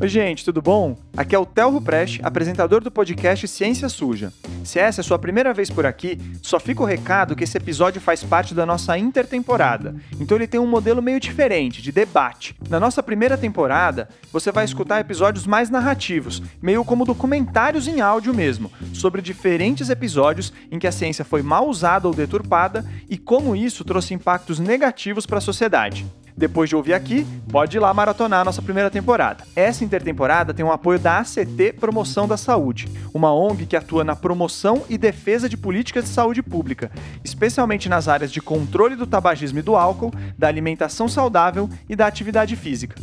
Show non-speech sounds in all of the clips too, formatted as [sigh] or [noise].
Oi, gente, tudo bom? Aqui é o Telro Preste, apresentador do podcast Ciência Suja. Se essa é a sua primeira vez por aqui, só fica o recado que esse episódio faz parte da nossa intertemporada. Então ele tem um modelo meio diferente, de debate. Na nossa primeira temporada, você vai escutar episódios mais narrativos, meio como documentários em áudio mesmo, sobre diferentes episódios em que a ciência foi mal usada ou deturpada e como isso trouxe impactos negativos para a sociedade. Depois de ouvir aqui, pode ir lá maratonar a nossa primeira temporada. Essa intertemporada tem o apoio da ACT Promoção da Saúde, uma ONG que atua na promoção e defesa de políticas de saúde pública, especialmente nas áreas de controle do tabagismo e do álcool, da alimentação saudável e da atividade física.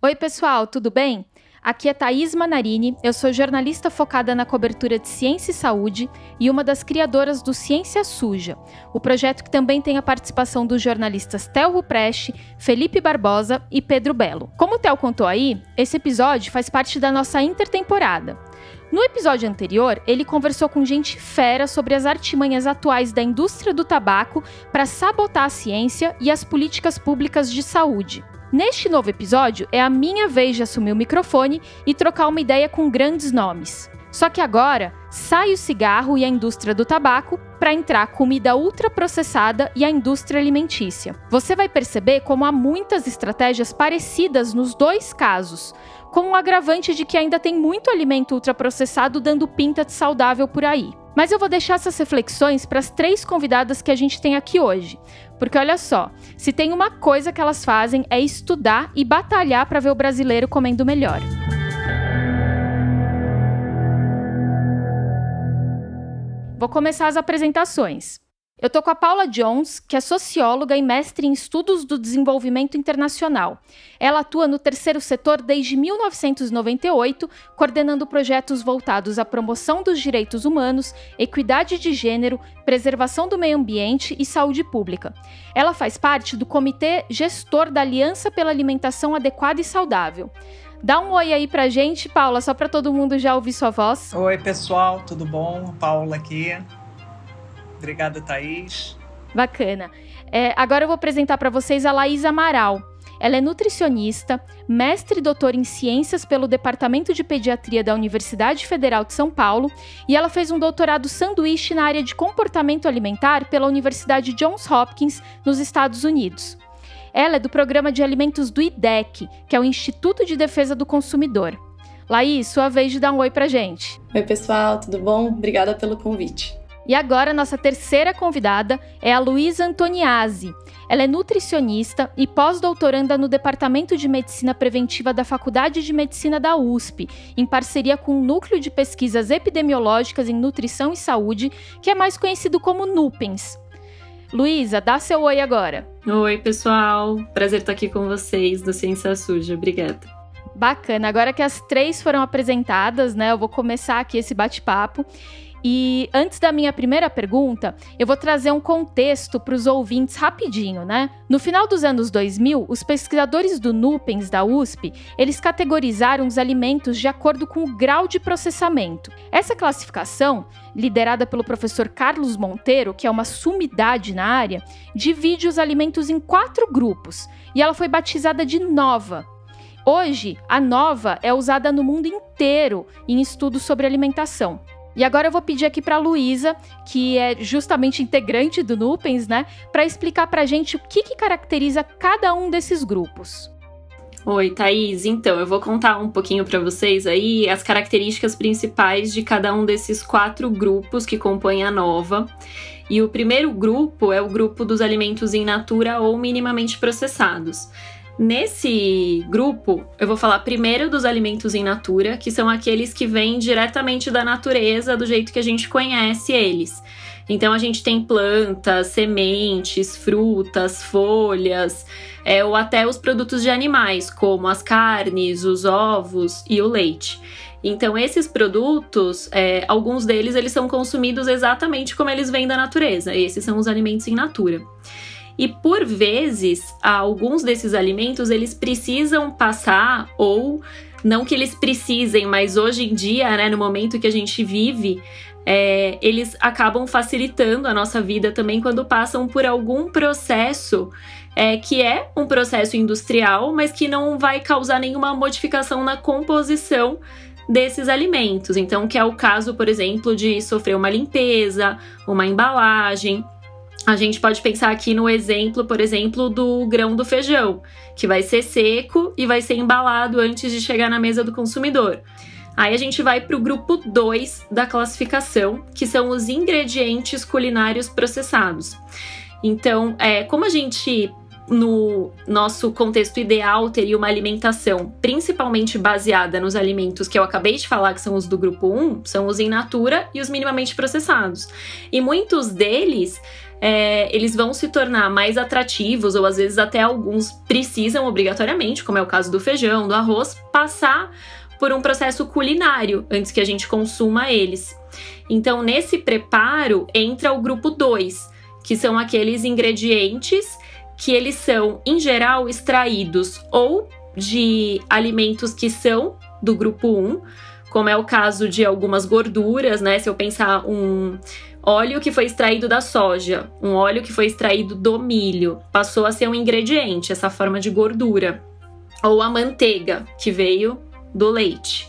Oi, pessoal, tudo bem? Aqui é Thaís Manarini, eu sou jornalista focada na cobertura de ciência e saúde e uma das criadoras do Ciência Suja, o projeto que também tem a participação dos jornalistas Telro Preste, Felipe Barbosa e Pedro Belo. Como o Tel contou aí, esse episódio faz parte da nossa intertemporada. No episódio anterior, ele conversou com gente fera sobre as artimanhas atuais da indústria do tabaco para sabotar a ciência e as políticas públicas de saúde. Neste novo episódio, é a minha vez de assumir o microfone e trocar uma ideia com grandes nomes. Só que agora sai o cigarro e a indústria do tabaco para entrar comida ultraprocessada e a indústria alimentícia. Você vai perceber como há muitas estratégias parecidas nos dois casos, com um agravante de que ainda tem muito alimento ultraprocessado dando pinta de saudável por aí. Mas eu vou deixar essas reflexões para as três convidadas que a gente tem aqui hoje. Porque olha só, se tem uma coisa que elas fazem é estudar e batalhar para ver o brasileiro comendo melhor. Vou começar as apresentações. Eu tô com a Paula Jones, que é socióloga e mestre em estudos do desenvolvimento internacional. Ela atua no terceiro setor desde 1998, coordenando projetos voltados à promoção dos direitos humanos, equidade de gênero, preservação do meio ambiente e saúde pública. Ela faz parte do comitê gestor da Aliança pela Alimentação Adequada e Saudável. Dá um oi aí pra gente, Paula, só para todo mundo já ouvir sua voz. Oi, pessoal, tudo bom? Paula aqui. Obrigada, Thaís. Bacana. É, agora eu vou apresentar para vocês a Laís Amaral. Ela é nutricionista, mestre e doutora em ciências pelo Departamento de Pediatria da Universidade Federal de São Paulo e ela fez um doutorado sanduíche na área de comportamento alimentar pela Universidade Johns Hopkins, nos Estados Unidos. Ela é do programa de alimentos do IDEC, que é o Instituto de Defesa do Consumidor. Laís, sua vez de dar um oi pra gente. Oi, pessoal, tudo bom? Obrigada pelo convite. E agora, nossa terceira convidada é a Luísa Antoniazzi. Ela é nutricionista e pós-doutoranda no Departamento de Medicina Preventiva da Faculdade de Medicina da USP, em parceria com o Núcleo de Pesquisas Epidemiológicas em Nutrição e Saúde, que é mais conhecido como NUPENS. Luísa, dá seu oi agora. Oi, pessoal. Prazer estar aqui com vocês do Ciência Suja. Obrigada. Bacana. Agora que as três foram apresentadas, né, eu vou começar aqui esse bate-papo. E antes da minha primeira pergunta, eu vou trazer um contexto para os ouvintes rapidinho, né? No final dos anos 2000, os pesquisadores do Nupens da USP, eles categorizaram os alimentos de acordo com o grau de processamento. Essa classificação, liderada pelo professor Carlos Monteiro, que é uma sumidade na área, divide os alimentos em quatro grupos, e ela foi batizada de NOVA, Hoje, a nova é usada no mundo inteiro em estudos sobre alimentação. E agora eu vou pedir aqui para Luísa, que é justamente integrante do Nupens, né, para explicar para a gente o que, que caracteriza cada um desses grupos. Oi, Thaís. Então, eu vou contar um pouquinho para vocês aí as características principais de cada um desses quatro grupos que compõem a nova. E o primeiro grupo é o grupo dos alimentos in natura ou minimamente processados. Nesse grupo, eu vou falar primeiro dos alimentos in natura, que são aqueles que vêm diretamente da natureza, do jeito que a gente conhece eles. Então a gente tem plantas, sementes, frutas, folhas, é, ou até os produtos de animais, como as carnes, os ovos e o leite. Então esses produtos, é, alguns deles eles são consumidos exatamente como eles vêm da natureza. Esses são os alimentos in natura. E por vezes, alguns desses alimentos eles precisam passar ou não que eles precisem, mas hoje em dia, né, no momento que a gente vive, é, eles acabam facilitando a nossa vida também quando passam por algum processo é, que é um processo industrial, mas que não vai causar nenhuma modificação na composição desses alimentos. Então, que é o caso, por exemplo, de sofrer uma limpeza, uma embalagem. A gente pode pensar aqui no exemplo, por exemplo, do grão do feijão, que vai ser seco e vai ser embalado antes de chegar na mesa do consumidor. Aí a gente vai para o grupo 2 da classificação, que são os ingredientes culinários processados. Então, é, como a gente no nosso contexto ideal, teria uma alimentação principalmente baseada nos alimentos que eu acabei de falar, que são os do grupo 1, são os in natura e os minimamente processados. E muitos deles. É, eles vão se tornar mais atrativos, ou às vezes até alguns precisam obrigatoriamente, como é o caso do feijão, do arroz, passar por um processo culinário antes que a gente consuma eles. Então, nesse preparo entra o grupo 2, que são aqueles ingredientes que eles são, em geral, extraídos ou de alimentos que são do grupo 1, como é o caso de algumas gorduras, né? Se eu pensar um óleo que foi extraído da soja, um óleo que foi extraído do milho, passou a ser um ingrediente, essa forma de gordura. Ou a manteiga, que veio do leite.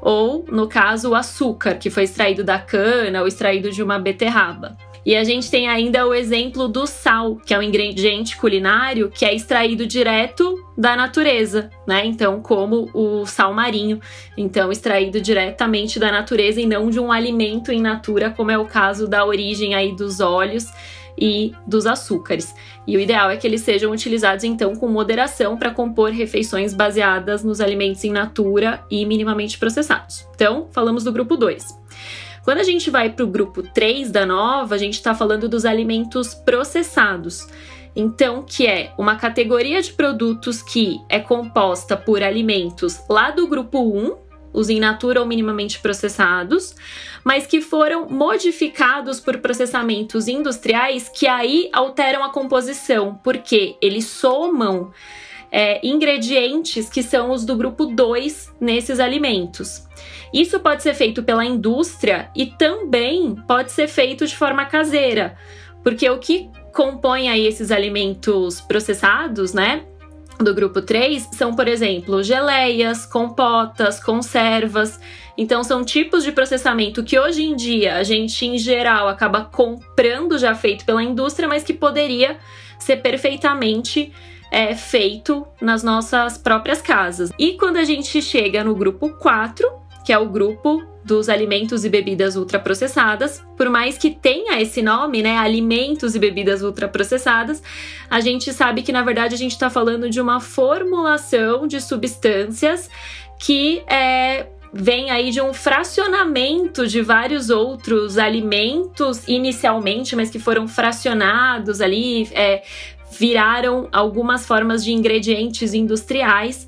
Ou, no caso, o açúcar, que foi extraído da cana ou extraído de uma beterraba. E a gente tem ainda o exemplo do sal, que é um ingrediente culinário que é extraído direto da natureza, né? Então, como o sal marinho, então extraído diretamente da natureza e não de um alimento in natura, como é o caso da origem aí dos óleos e dos açúcares. E o ideal é que eles sejam utilizados então com moderação para compor refeições baseadas nos alimentos in natura e minimamente processados. Então, falamos do grupo 2. Quando a gente vai para o grupo 3 da nova, a gente está falando dos alimentos processados. Então, que é uma categoria de produtos que é composta por alimentos lá do grupo 1, os in natura ou minimamente processados, mas que foram modificados por processamentos industriais que aí alteram a composição, porque eles somam é, ingredientes que são os do grupo 2 nesses alimentos. Isso pode ser feito pela indústria e também pode ser feito de forma caseira, porque o que compõe aí esses alimentos processados, né? Do grupo 3 são, por exemplo, geleias, compotas, conservas. Então, são tipos de processamento que hoje em dia a gente, em geral, acaba comprando já feito pela indústria, mas que poderia ser perfeitamente é, feito nas nossas próprias casas. E quando a gente chega no grupo 4, que é o grupo dos alimentos e bebidas ultraprocessadas. Por mais que tenha esse nome, né, alimentos e bebidas ultraprocessadas, a gente sabe que na verdade a gente está falando de uma formulação de substâncias que é, vem aí de um fracionamento de vários outros alimentos inicialmente, mas que foram fracionados ali, é, viraram algumas formas de ingredientes industriais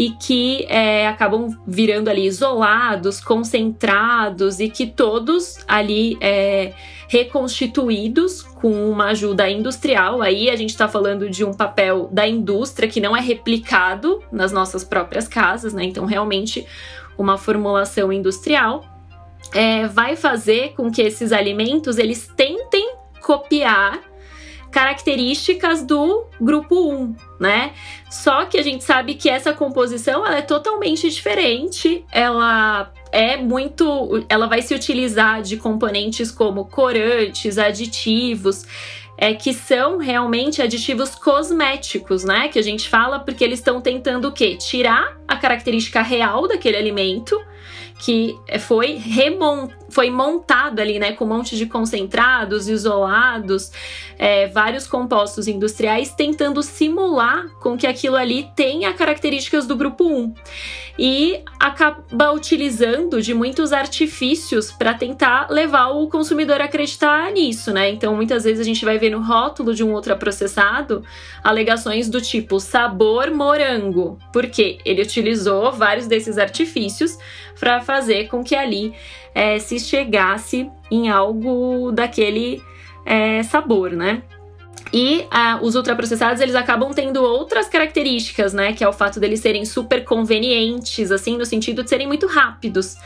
e que é, acabam virando ali isolados, concentrados e que todos ali é, reconstituídos com uma ajuda industrial. Aí a gente está falando de um papel da indústria que não é replicado nas nossas próprias casas, né? Então, realmente, uma formulação industrial é, vai fazer com que esses alimentos eles tentem copiar características do grupo 1, né? Só que a gente sabe que essa composição ela é totalmente diferente, ela é muito, ela vai se utilizar de componentes como corantes, aditivos, é que são realmente aditivos cosméticos, né? Que a gente fala porque eles estão tentando o quê? Tirar a característica real daquele alimento que foi remontado foi montado ali, né, com um monte de concentrados, isolados, é, vários compostos industriais, tentando simular com que aquilo ali tenha características do grupo 1. E acaba utilizando de muitos artifícios para tentar levar o consumidor a acreditar nisso, né? Então, muitas vezes a gente vai ver no rótulo de um ultraprocessado alegações do tipo sabor morango, porque ele utilizou vários desses artifícios para fazer com que ali é, se chegasse em algo daquele é, sabor, né? E ah, os ultraprocessados, eles acabam tendo outras características, né? Que é o fato deles serem super convenientes, assim, no sentido de serem muito rápidos.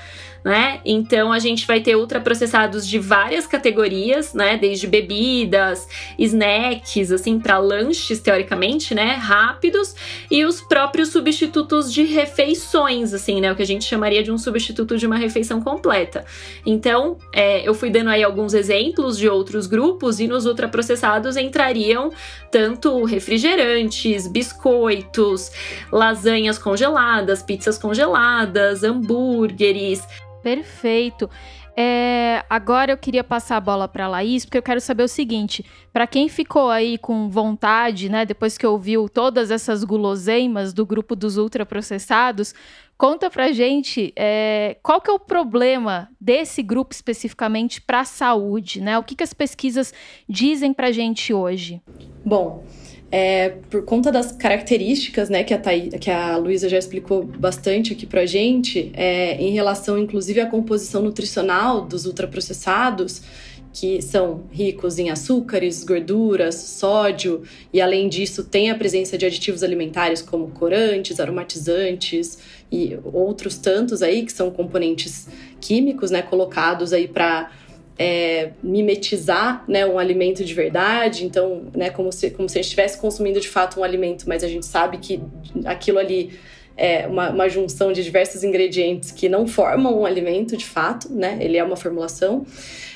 Né? Então a gente vai ter ultraprocessados de várias categorias, né? Desde bebidas, snacks, assim, para lanches, teoricamente, né? Rápidos, e os próprios substitutos de refeições, assim, né? O que a gente chamaria de um substituto de uma refeição completa. Então, é, eu fui dando aí alguns exemplos de outros grupos, e nos ultraprocessados entrariam tanto refrigerantes, biscoitos, lasanhas congeladas, pizzas congeladas, hambúrgueres. Perfeito. É, agora eu queria passar a bola para a Laís, porque eu quero saber o seguinte: para quem ficou aí com vontade, né, depois que ouviu todas essas guloseimas do grupo dos ultraprocessados, conta pra gente é, qual que é o problema desse grupo especificamente para a saúde, né? O que, que as pesquisas dizem pra gente hoje? Bom, é, por conta das características, né, que a, a Luísa já explicou bastante aqui pra gente, é, em relação inclusive à composição nutricional dos ultraprocessados, que são ricos em açúcares, gorduras, sódio, e além disso tem a presença de aditivos alimentares como corantes, aromatizantes e outros tantos aí que são componentes químicos, né, colocados aí para é, mimetizar né, um alimento de verdade, então, né, como se, como se a gente estivesse consumindo de fato um alimento, mas a gente sabe que aquilo ali é uma, uma junção de diversos ingredientes que não formam um alimento de fato, né, ele é uma formulação.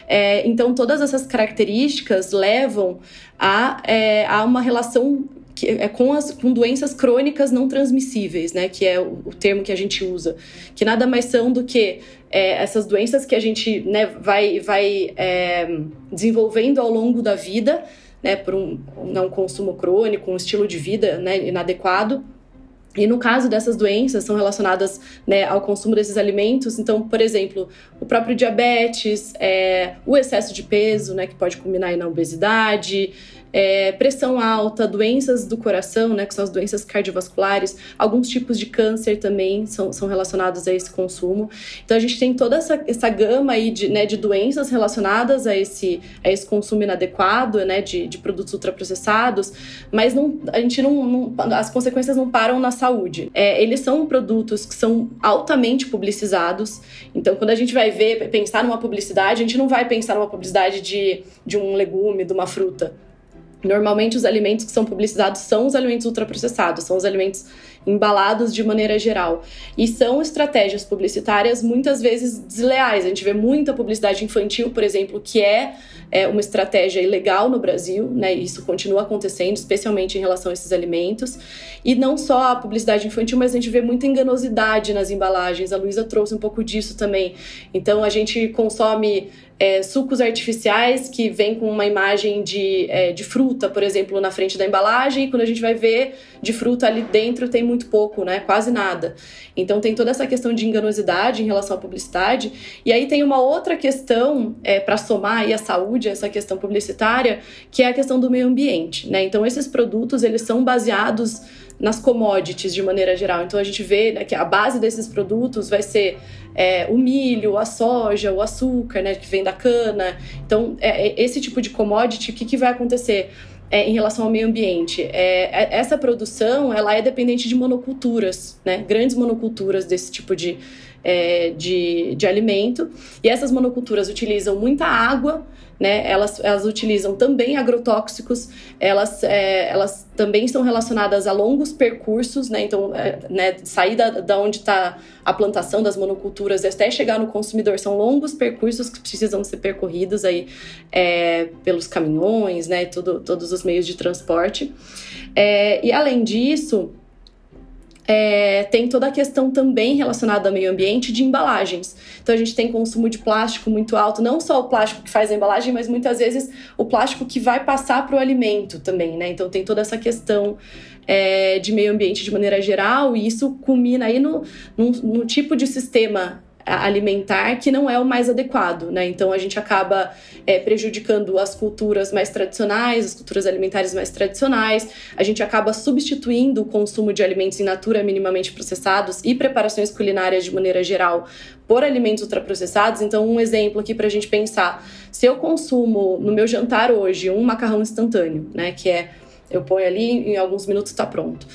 É, então, todas essas características levam a, é, a uma relação que é com, as, com doenças crônicas não transmissíveis, né? Que é o, o termo que a gente usa. Que nada mais são do que é, essas doenças que a gente né, vai, vai é, desenvolvendo ao longo da vida, né? Por um, um consumo crônico, um estilo de vida né, inadequado. E no caso dessas doenças, são relacionadas né, ao consumo desses alimentos. Então, por exemplo, o próprio diabetes, é, o excesso de peso, né, que pode culminar na obesidade, é, pressão alta, doenças do coração, né, que são as doenças cardiovasculares, alguns tipos de câncer também são, são relacionados a esse consumo. Então a gente tem toda essa, essa gama aí de, né, de doenças relacionadas a esse, a esse consumo inadequado né, de, de produtos ultraprocessados, mas não, a gente não, não as consequências não param na saúde. É, eles são produtos que são altamente publicizados, então quando a gente vai ver, pensar numa publicidade, a gente não vai pensar numa publicidade de, de um legume, de uma fruta Normalmente, os alimentos que são publicizados são os alimentos ultraprocessados, são os alimentos embalados de maneira geral. E são estratégias publicitárias muitas vezes desleais. A gente vê muita publicidade infantil, por exemplo, que é, é uma estratégia ilegal no Brasil, né? Isso continua acontecendo, especialmente em relação a esses alimentos. E não só a publicidade infantil, mas a gente vê muita enganosidade nas embalagens. A Luísa trouxe um pouco disso também. Então, a gente consome é, sucos artificiais que vêm com uma imagem de, é, de fruta, por exemplo, na frente da embalagem, e quando a gente vai ver de fruta ali dentro tem muito pouco, né? Quase nada. Então tem toda essa questão de enganosidade em relação à publicidade. E aí tem uma outra questão é, para somar aí a saúde, essa questão publicitária, que é a questão do meio ambiente, né? Então esses produtos eles são baseados nas commodities de maneira geral. Então a gente vê né, que a base desses produtos vai ser é, o milho, a soja, o açúcar, né, que vem da cana. Então, é, é esse tipo de commodity, o que, que vai acontecer? É, em relação ao meio ambiente. É, é, essa produção ela é dependente de monoculturas, né? grandes monoculturas desse tipo de, é, de, de alimento. E essas monoculturas utilizam muita água, né? Elas, elas utilizam também agrotóxicos, elas, é, elas também são relacionadas a longos percursos, né? Então, é, né, sair da, da onde está a plantação das monoculturas até chegar no consumidor são longos percursos que precisam ser percorridos aí é, pelos caminhões, né? Tudo, todos os meios de transporte. É, e além disso, é, tem toda a questão também relacionada ao meio ambiente de embalagens. Então a gente tem consumo de plástico muito alto, não só o plástico que faz a embalagem, mas muitas vezes o plástico que vai passar para o alimento também, né? Então tem toda essa questão é, de meio ambiente de maneira geral, e isso culmina aí no, no, no tipo de sistema alimentar que não é o mais adequado, né? Então a gente acaba é, prejudicando as culturas mais tradicionais, as culturas alimentares mais tradicionais, a gente acaba substituindo o consumo de alimentos in natura minimamente processados e preparações culinárias de maneira geral por alimentos ultraprocessados. Então, um exemplo aqui para a gente pensar: se eu consumo no meu jantar hoje um macarrão instantâneo, né, que é Eu ponho ali, em alguns minutos está pronto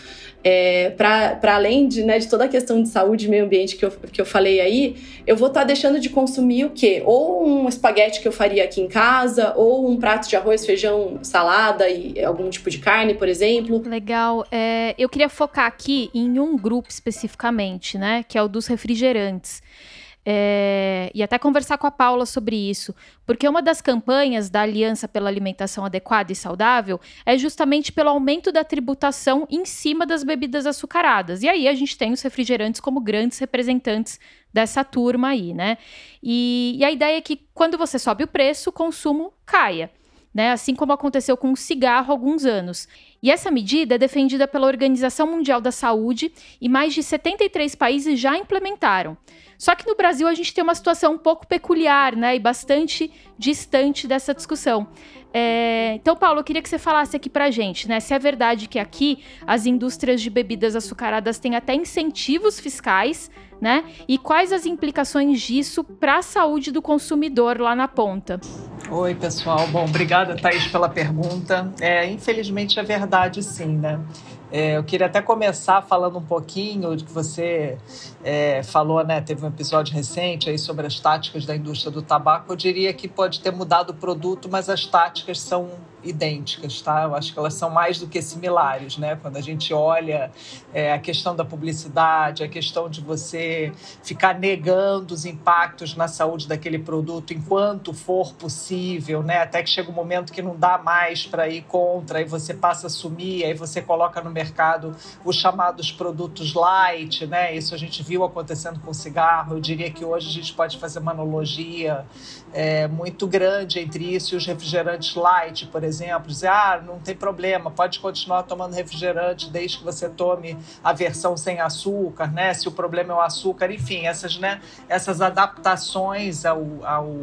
é, para além de, né, de toda a questão de saúde e meio ambiente que eu, que eu falei aí, eu vou estar tá deixando de consumir o quê? Ou um espaguete que eu faria aqui em casa, ou um prato de arroz, feijão, salada e algum tipo de carne, por exemplo. Legal. É, eu queria focar aqui em um grupo especificamente, né? Que é o dos refrigerantes. É, e até conversar com a Paula sobre isso, porque uma das campanhas da Aliança pela Alimentação Adequada e Saudável é justamente pelo aumento da tributação em cima das bebidas açucaradas. E aí a gente tem os refrigerantes como grandes representantes dessa turma aí, né? E, e a ideia é que quando você sobe o preço, o consumo caia. Né, assim como aconteceu com o cigarro há alguns anos. E essa medida é defendida pela Organização Mundial da Saúde e mais de 73 países já implementaram. Só que no Brasil a gente tem uma situação um pouco peculiar, né? E bastante distante dessa discussão. É... Então, Paulo, eu queria que você falasse aqui pra gente, né? Se é verdade que aqui as indústrias de bebidas açucaradas têm até incentivos fiscais, né? E quais as implicações disso para a saúde do consumidor lá na ponta? Oi, pessoal. Bom, obrigada, Thaís, pela pergunta. É, infelizmente é verdade, sim, né? É, eu queria até começar falando um pouquinho de que você é, falou, né? Teve um episódio recente aí sobre as táticas da indústria do tabaco. Eu diria que pode ter mudado o produto, mas as táticas são idênticas, tá? Eu acho que elas são mais do que similares, né? Quando a gente olha é, a questão da publicidade, a questão de você ficar negando os impactos na saúde daquele produto enquanto for possível, né? Até que chega um momento que não dá mais para ir contra, e você passa a assumir, aí você coloca no mercado os chamados produtos light, né? Isso a gente viu acontecendo com o cigarro. Eu diria que hoje a gente pode fazer uma analogia é, muito grande entre isso e os refrigerantes light, por exemplo. Dizer, ah, não tem problema, pode continuar tomando refrigerante desde que você tome a versão sem açúcar, né? Se o problema é o açúcar, enfim, essas, né, essas adaptações ao, ao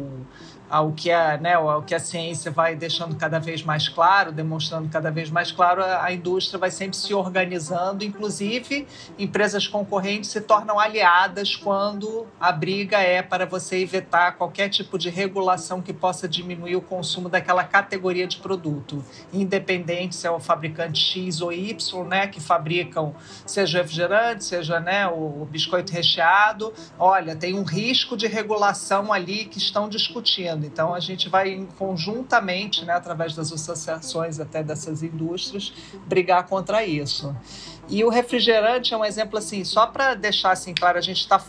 ao que a, né, ao que a ciência vai deixando cada vez mais claro, demonstrando cada vez mais claro, a, indústria vai sempre se organizando, inclusive empresas concorrentes se tornam aliadas quando a briga é para você evitar qualquer tipo de regulação que possa diminuir o consumo daquela categoria de produto, independente se é o fabricante X ou Y, né, que fabricam seja refrigerante, seja né, o biscoito recheado, olha, tem um risco de regulação ali que estão discutindo. Então, a gente vai conjuntamente, né, através das associações até dessas indústrias, brigar contra isso. E o refrigerante é um exemplo assim, só para deixar assim claro, a gente está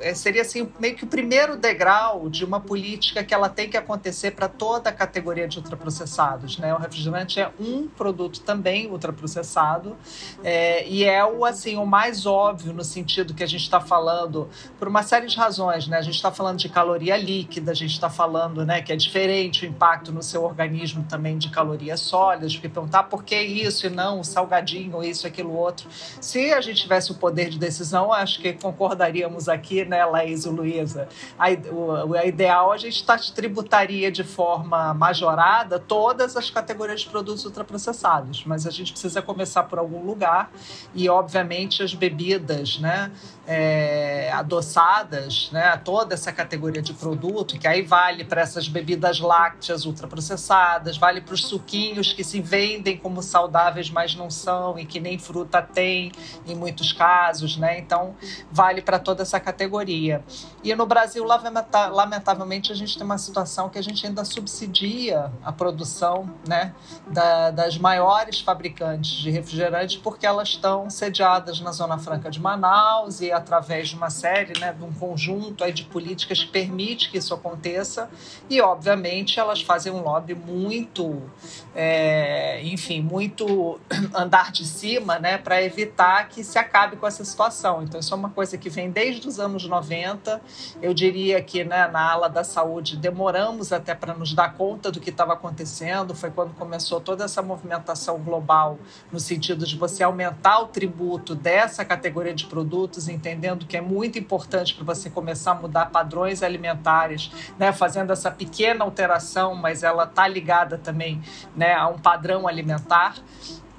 é, seria assim meio que o primeiro degrau de uma política que ela tem que acontecer para toda a categoria de ultraprocessados, né? O refrigerante é um produto também ultraprocessado é, e é o assim o mais óbvio no sentido que a gente está falando por uma série de razões, né? A gente está falando de caloria líquida, a gente está falando, né, que é diferente o impacto no seu organismo também de calorias sólidas, porque perguntar por que isso e não o salgadinho, isso, aquilo outro outro. Se a gente tivesse o poder de decisão, acho que concordaríamos aqui, né, Laís e Luísa? A, o, a ideal a gente tributaria de forma majorada todas as categorias de produtos ultraprocessados, mas a gente precisa começar por algum lugar e, obviamente, as bebidas, né? é, adoçadas, né, toda essa categoria de produto, que aí vale para essas bebidas lácteas ultraprocessadas, vale para os suquinhos que se vendem como saudáveis, mas não são, e que nem fruta tem em muitos casos, né? Então, vale para toda essa categoria. E no Brasil, lamentavelmente, a gente tem uma situação que a gente ainda subsidia a produção né, da, das maiores fabricantes de refrigerantes, porque elas estão sediadas na Zona Franca de Manaus e através de uma série, né, de um conjunto aí de políticas que permite que isso aconteça e, obviamente, elas fazem um lobby muito, é, enfim, muito andar de cima, né, para evitar que se acabe com essa situação. Então, isso é uma coisa que vem desde os anos 90. Eu diria que né, na ala da saúde demoramos até para nos dar conta do que estava acontecendo. Foi quando começou toda essa movimentação global no sentido de você aumentar o tributo dessa categoria de produtos, entendendo que é muito importante para você começar a mudar padrões alimentares, né, fazendo essa pequena alteração, mas ela está ligada também né, a um padrão alimentar.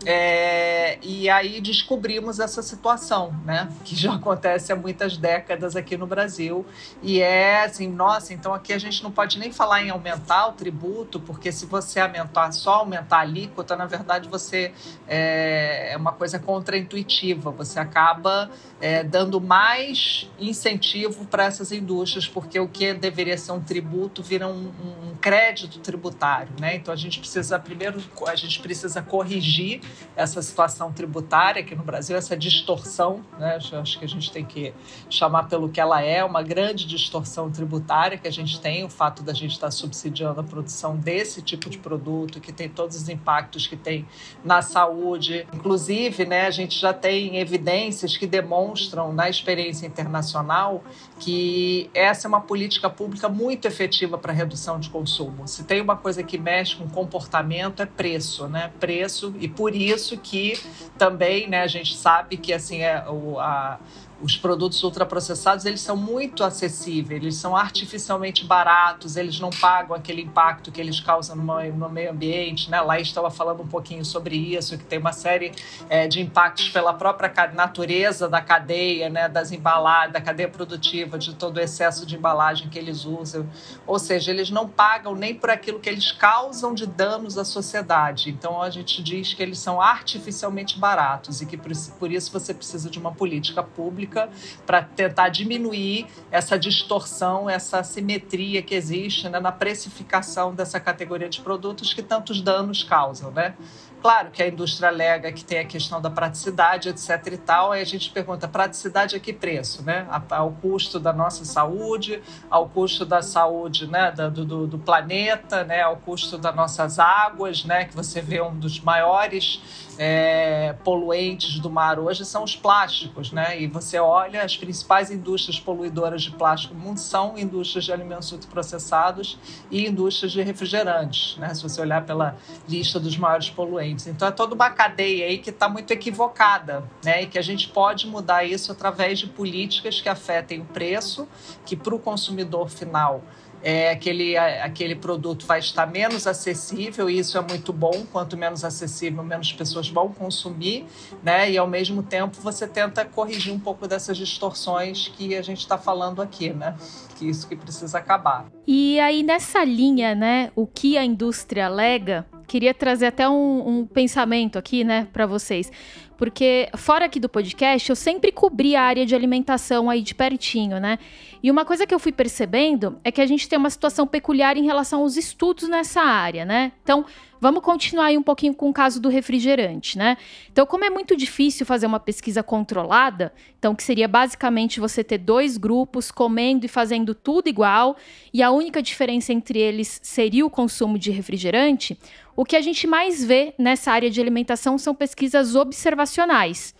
É, e aí descobrimos essa situação, né? Que já acontece há muitas décadas aqui no Brasil. E é assim, nossa, então aqui a gente não pode nem falar em aumentar o tributo, porque se você aumentar, só aumentar a alíquota, na verdade você é, é uma coisa contraintuitiva. Você acaba é, dando mais incentivo para essas indústrias, porque o que deveria ser um tributo vira um, um crédito tributário, né? Então a gente precisa primeiro a gente precisa corrigir essa situação tributária aqui no Brasil, essa distorção, né? Acho que a gente tem que chamar pelo que ela é, uma grande distorção tributária que a gente tem, o fato da gente estar subsidiando a produção desse tipo de produto, que tem todos os impactos que tem na saúde. Inclusive, né, a gente já tem evidências que demonstram na experiência internacional que essa é uma política pública muito efetiva para redução de consumo. Se tem uma coisa que mexe com comportamento é preço, né? Preço e por isso que também, né, a gente sabe que assim é o, a, os produtos ultraprocessados eles são muito acessíveis, eles são artificialmente baratos, eles não pagam aquele impacto que eles causam no, no meio ambiente. Né? Lá estava falando um pouquinho sobre isso, que tem uma série é, de impactos pela própria natureza da cadeia, né? das embalagens, da cadeia produtiva, de todo o excesso de embalagem que eles usam. Ou seja, eles não pagam nem por aquilo que eles causam de danos à sociedade. Então a gente diz que eles são artificialmente baratos e que por isso você precisa de uma política pública pública para tentar diminuir essa distorção, essa assimetria que existe né, na precificação dessa categoria de produtos que tantos danos causam, né? Claro que a indústria alega que tem a questão da praticidade, etc e tal, aí a gente pergunta, praticidade a que preço, né? Ao custo da nossa saúde, ao custo da saúde né, do, do, do planeta, né, ao custo das nossas águas, né, que você vê um dos maiores é, poluentes do mar hoje são os plásticos, né? E você olha, as principais indústrias poluidoras de plástico no mundo são indústrias de alimentos ultraprocessados e indústrias de refrigerantes, né? Se você olhar pela lista dos maiores poluentes. Então é toda uma cadeia aí que está muito equivocada, né? E que a gente pode mudar isso através de políticas que afetem o preço, que para o consumidor final é, aquele, aquele produto vai estar menos acessível, e isso é muito bom. Quanto menos acessível, menos pessoas vão consumir, né? E ao mesmo tempo você tenta corrigir um pouco dessas distorções que a gente está falando aqui, né? Que isso que precisa acabar. E aí, nessa linha, né, o que a indústria alega, queria trazer até um, um pensamento aqui, né, para vocês porque fora aqui do podcast, eu sempre cobri a área de alimentação aí de pertinho, né? E uma coisa que eu fui percebendo é que a gente tem uma situação peculiar em relação aos estudos nessa área, né? Então, Vamos continuar aí um pouquinho com o caso do refrigerante, né? Então, como é muito difícil fazer uma pesquisa controlada, então que seria basicamente você ter dois grupos comendo e fazendo tudo igual, e a única diferença entre eles seria o consumo de refrigerante, o que a gente mais vê nessa área de alimentação são pesquisas observacionais.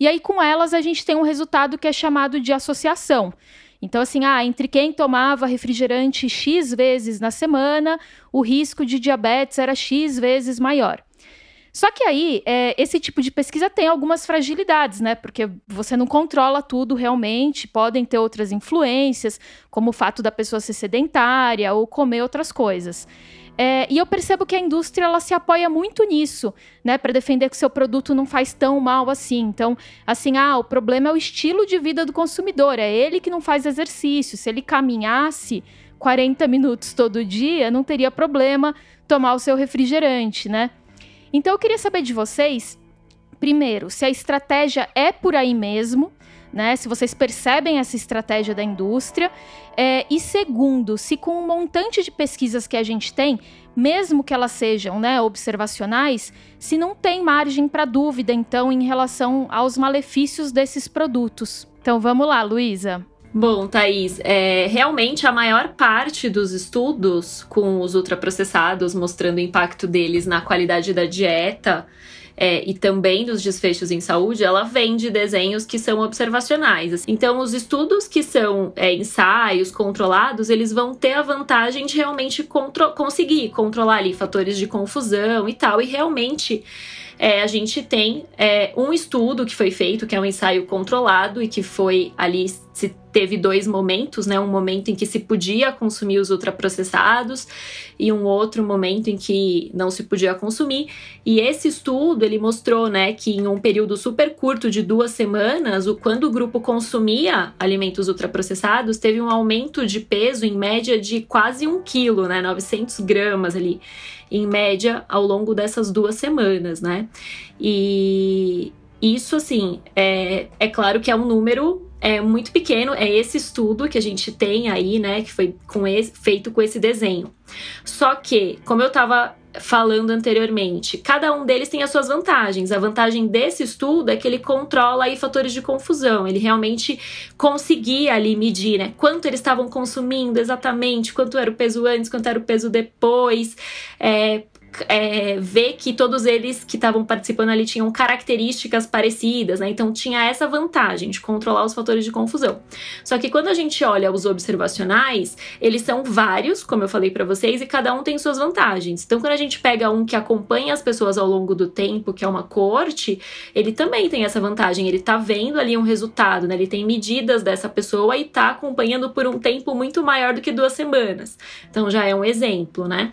E aí, com elas, a gente tem um resultado que é chamado de associação. Então, assim, ah, entre quem tomava refrigerante X vezes na semana, o risco de diabetes era X vezes maior. Só que aí, é, esse tipo de pesquisa tem algumas fragilidades, né? Porque você não controla tudo realmente, podem ter outras influências, como o fato da pessoa ser sedentária ou comer outras coisas. É, e eu percebo que a indústria ela se apoia muito nisso, né, para defender que o seu produto não faz tão mal assim. Então, assim, ah, o problema é o estilo de vida do consumidor, é ele que não faz exercício. Se ele caminhasse 40 minutos todo dia, não teria problema tomar o seu refrigerante, né? Então, eu queria saber de vocês, primeiro, se a estratégia é por aí mesmo, né? Se vocês percebem essa estratégia da indústria. É, e segundo, se com um montante de pesquisas que a gente tem, mesmo que elas sejam né, observacionais, se não tem margem para dúvida, então, em relação aos malefícios desses produtos. Então vamos lá, Luísa. Bom, Thaís, é, realmente a maior parte dos estudos com os ultraprocessados, mostrando o impacto deles na qualidade da dieta, é, e também dos desfechos em saúde, ela vem de desenhos que são observacionais. Então, os estudos que são é, ensaios controlados, eles vão ter a vantagem de realmente contro conseguir controlar ali fatores de confusão e tal, e realmente. É, a gente tem é, um estudo que foi feito, que é um ensaio controlado e que foi ali se teve dois momentos, né? Um momento em que se podia consumir os ultraprocessados e um outro momento em que não se podia consumir. E esse estudo ele mostrou, né, que em um período super curto de duas semanas, o quando o grupo consumia alimentos ultraprocessados, teve um aumento de peso em média de quase um quilo, né? 900 gramas ali, em média, ao longo dessas duas semanas, né? E isso, assim, é, é claro que é um número é muito pequeno, é esse estudo que a gente tem aí, né, que foi com esse, feito com esse desenho. Só que, como eu estava falando anteriormente, cada um deles tem as suas vantagens. A vantagem desse estudo é que ele controla aí fatores de confusão. Ele realmente conseguia ali medir, né, quanto eles estavam consumindo exatamente, quanto era o peso antes, quanto era o peso depois, é, é, ver que todos eles que estavam participando ali tinham características parecidas, né? Então tinha essa vantagem de controlar os fatores de confusão. Só que quando a gente olha os observacionais, eles são vários, como eu falei para vocês, e cada um tem suas vantagens. Então quando a gente pega um que acompanha as pessoas ao longo do tempo, que é uma corte, ele também tem essa vantagem. Ele tá vendo ali um resultado, né? Ele tem medidas dessa pessoa e tá acompanhando por um tempo muito maior do que duas semanas. Então já é um exemplo, né?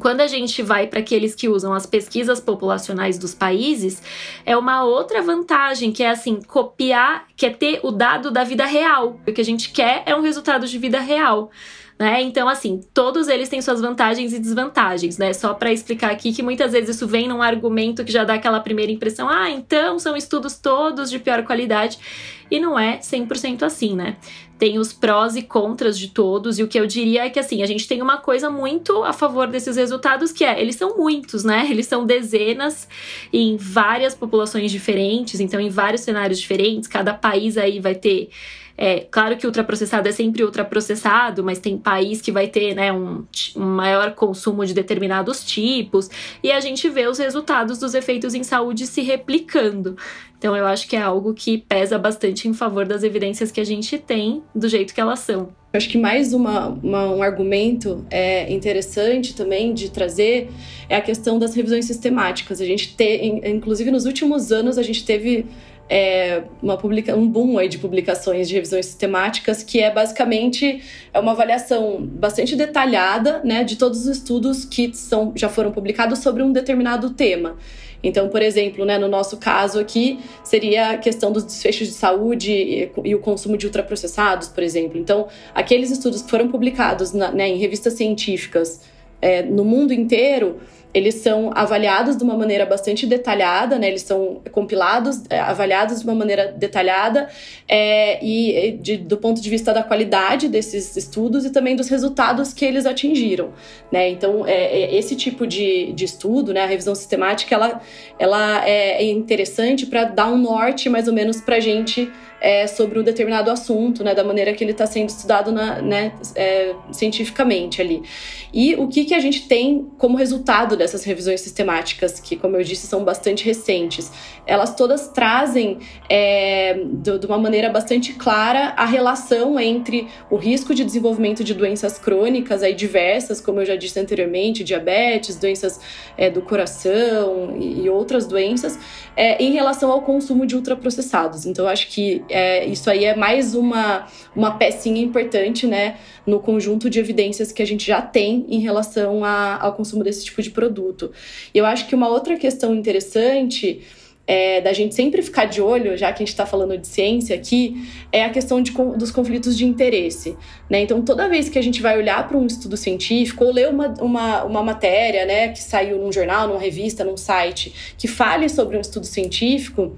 Quando a gente vai para aqueles que usam as pesquisas populacionais dos países, é uma outra vantagem, que é assim, copiar, que é ter o dado da vida real. O que a gente quer é um resultado de vida real. Né? Então, assim, todos eles têm suas vantagens e desvantagens, né? Só para explicar aqui que muitas vezes isso vem num argumento que já dá aquela primeira impressão, ah, então são estudos todos de pior qualidade, e não é 100% assim, né? Tem os prós e contras de todos, e o que eu diria é que, assim, a gente tem uma coisa muito a favor desses resultados, que é, eles são muitos, né? Eles são dezenas em várias populações diferentes, então em vários cenários diferentes, cada país aí vai ter é, claro que ultraprocessado é sempre ultraprocessado, mas tem país que vai ter né, um, um maior consumo de determinados tipos, e a gente vê os resultados dos efeitos em saúde se replicando. Então, eu acho que é algo que pesa bastante em favor das evidências que a gente tem do jeito que elas são. Eu acho que mais uma, uma, um argumento é interessante também de trazer é a questão das revisões sistemáticas. A gente tem, inclusive nos últimos anos, a gente teve é, uma publica um boom aí de publicações de revisões sistemáticas, que é basicamente é uma avaliação bastante detalhada né, de todos os estudos que são, já foram publicados sobre um determinado tema. Então, por exemplo, né, no nosso caso aqui, seria a questão dos desfechos de saúde e, e o consumo de ultraprocessados, por exemplo. Então, aqueles estudos que foram publicados na, né, em revistas científicas é, no mundo inteiro, eles são avaliados de uma maneira bastante detalhada, né? Eles são compilados, é, avaliados de uma maneira detalhada é, e de, do ponto de vista da qualidade desses estudos e também dos resultados que eles atingiram, né? Então, é, é esse tipo de, de estudo, né? A revisão sistemática, ela, ela é, é interessante para dar um norte, mais ou menos, para a gente é, sobre um determinado assunto, né, da maneira que ele está sendo estudado na, né, é, cientificamente ali. E o que, que a gente tem como resultado dessas revisões sistemáticas, que, como eu disse, são bastante recentes? Elas todas trazem, é, de, de uma maneira bastante clara, a relação entre o risco de desenvolvimento de doenças crônicas aí diversas, como eu já disse anteriormente, diabetes, doenças é, do coração e, e outras doenças, é, em relação ao consumo de ultraprocessados. Então, acho que é, isso aí é mais uma, uma pecinha importante, né, no conjunto de evidências que a gente já tem em relação a, ao consumo desse tipo de produto. E eu acho que uma outra questão interessante é, da gente sempre ficar de olho, já que a gente está falando de ciência aqui, é a questão de, dos conflitos de interesse. Né? Então, toda vez que a gente vai olhar para um estudo científico ou ler uma, uma, uma matéria né, que saiu num jornal, numa revista, num site, que fale sobre um estudo científico,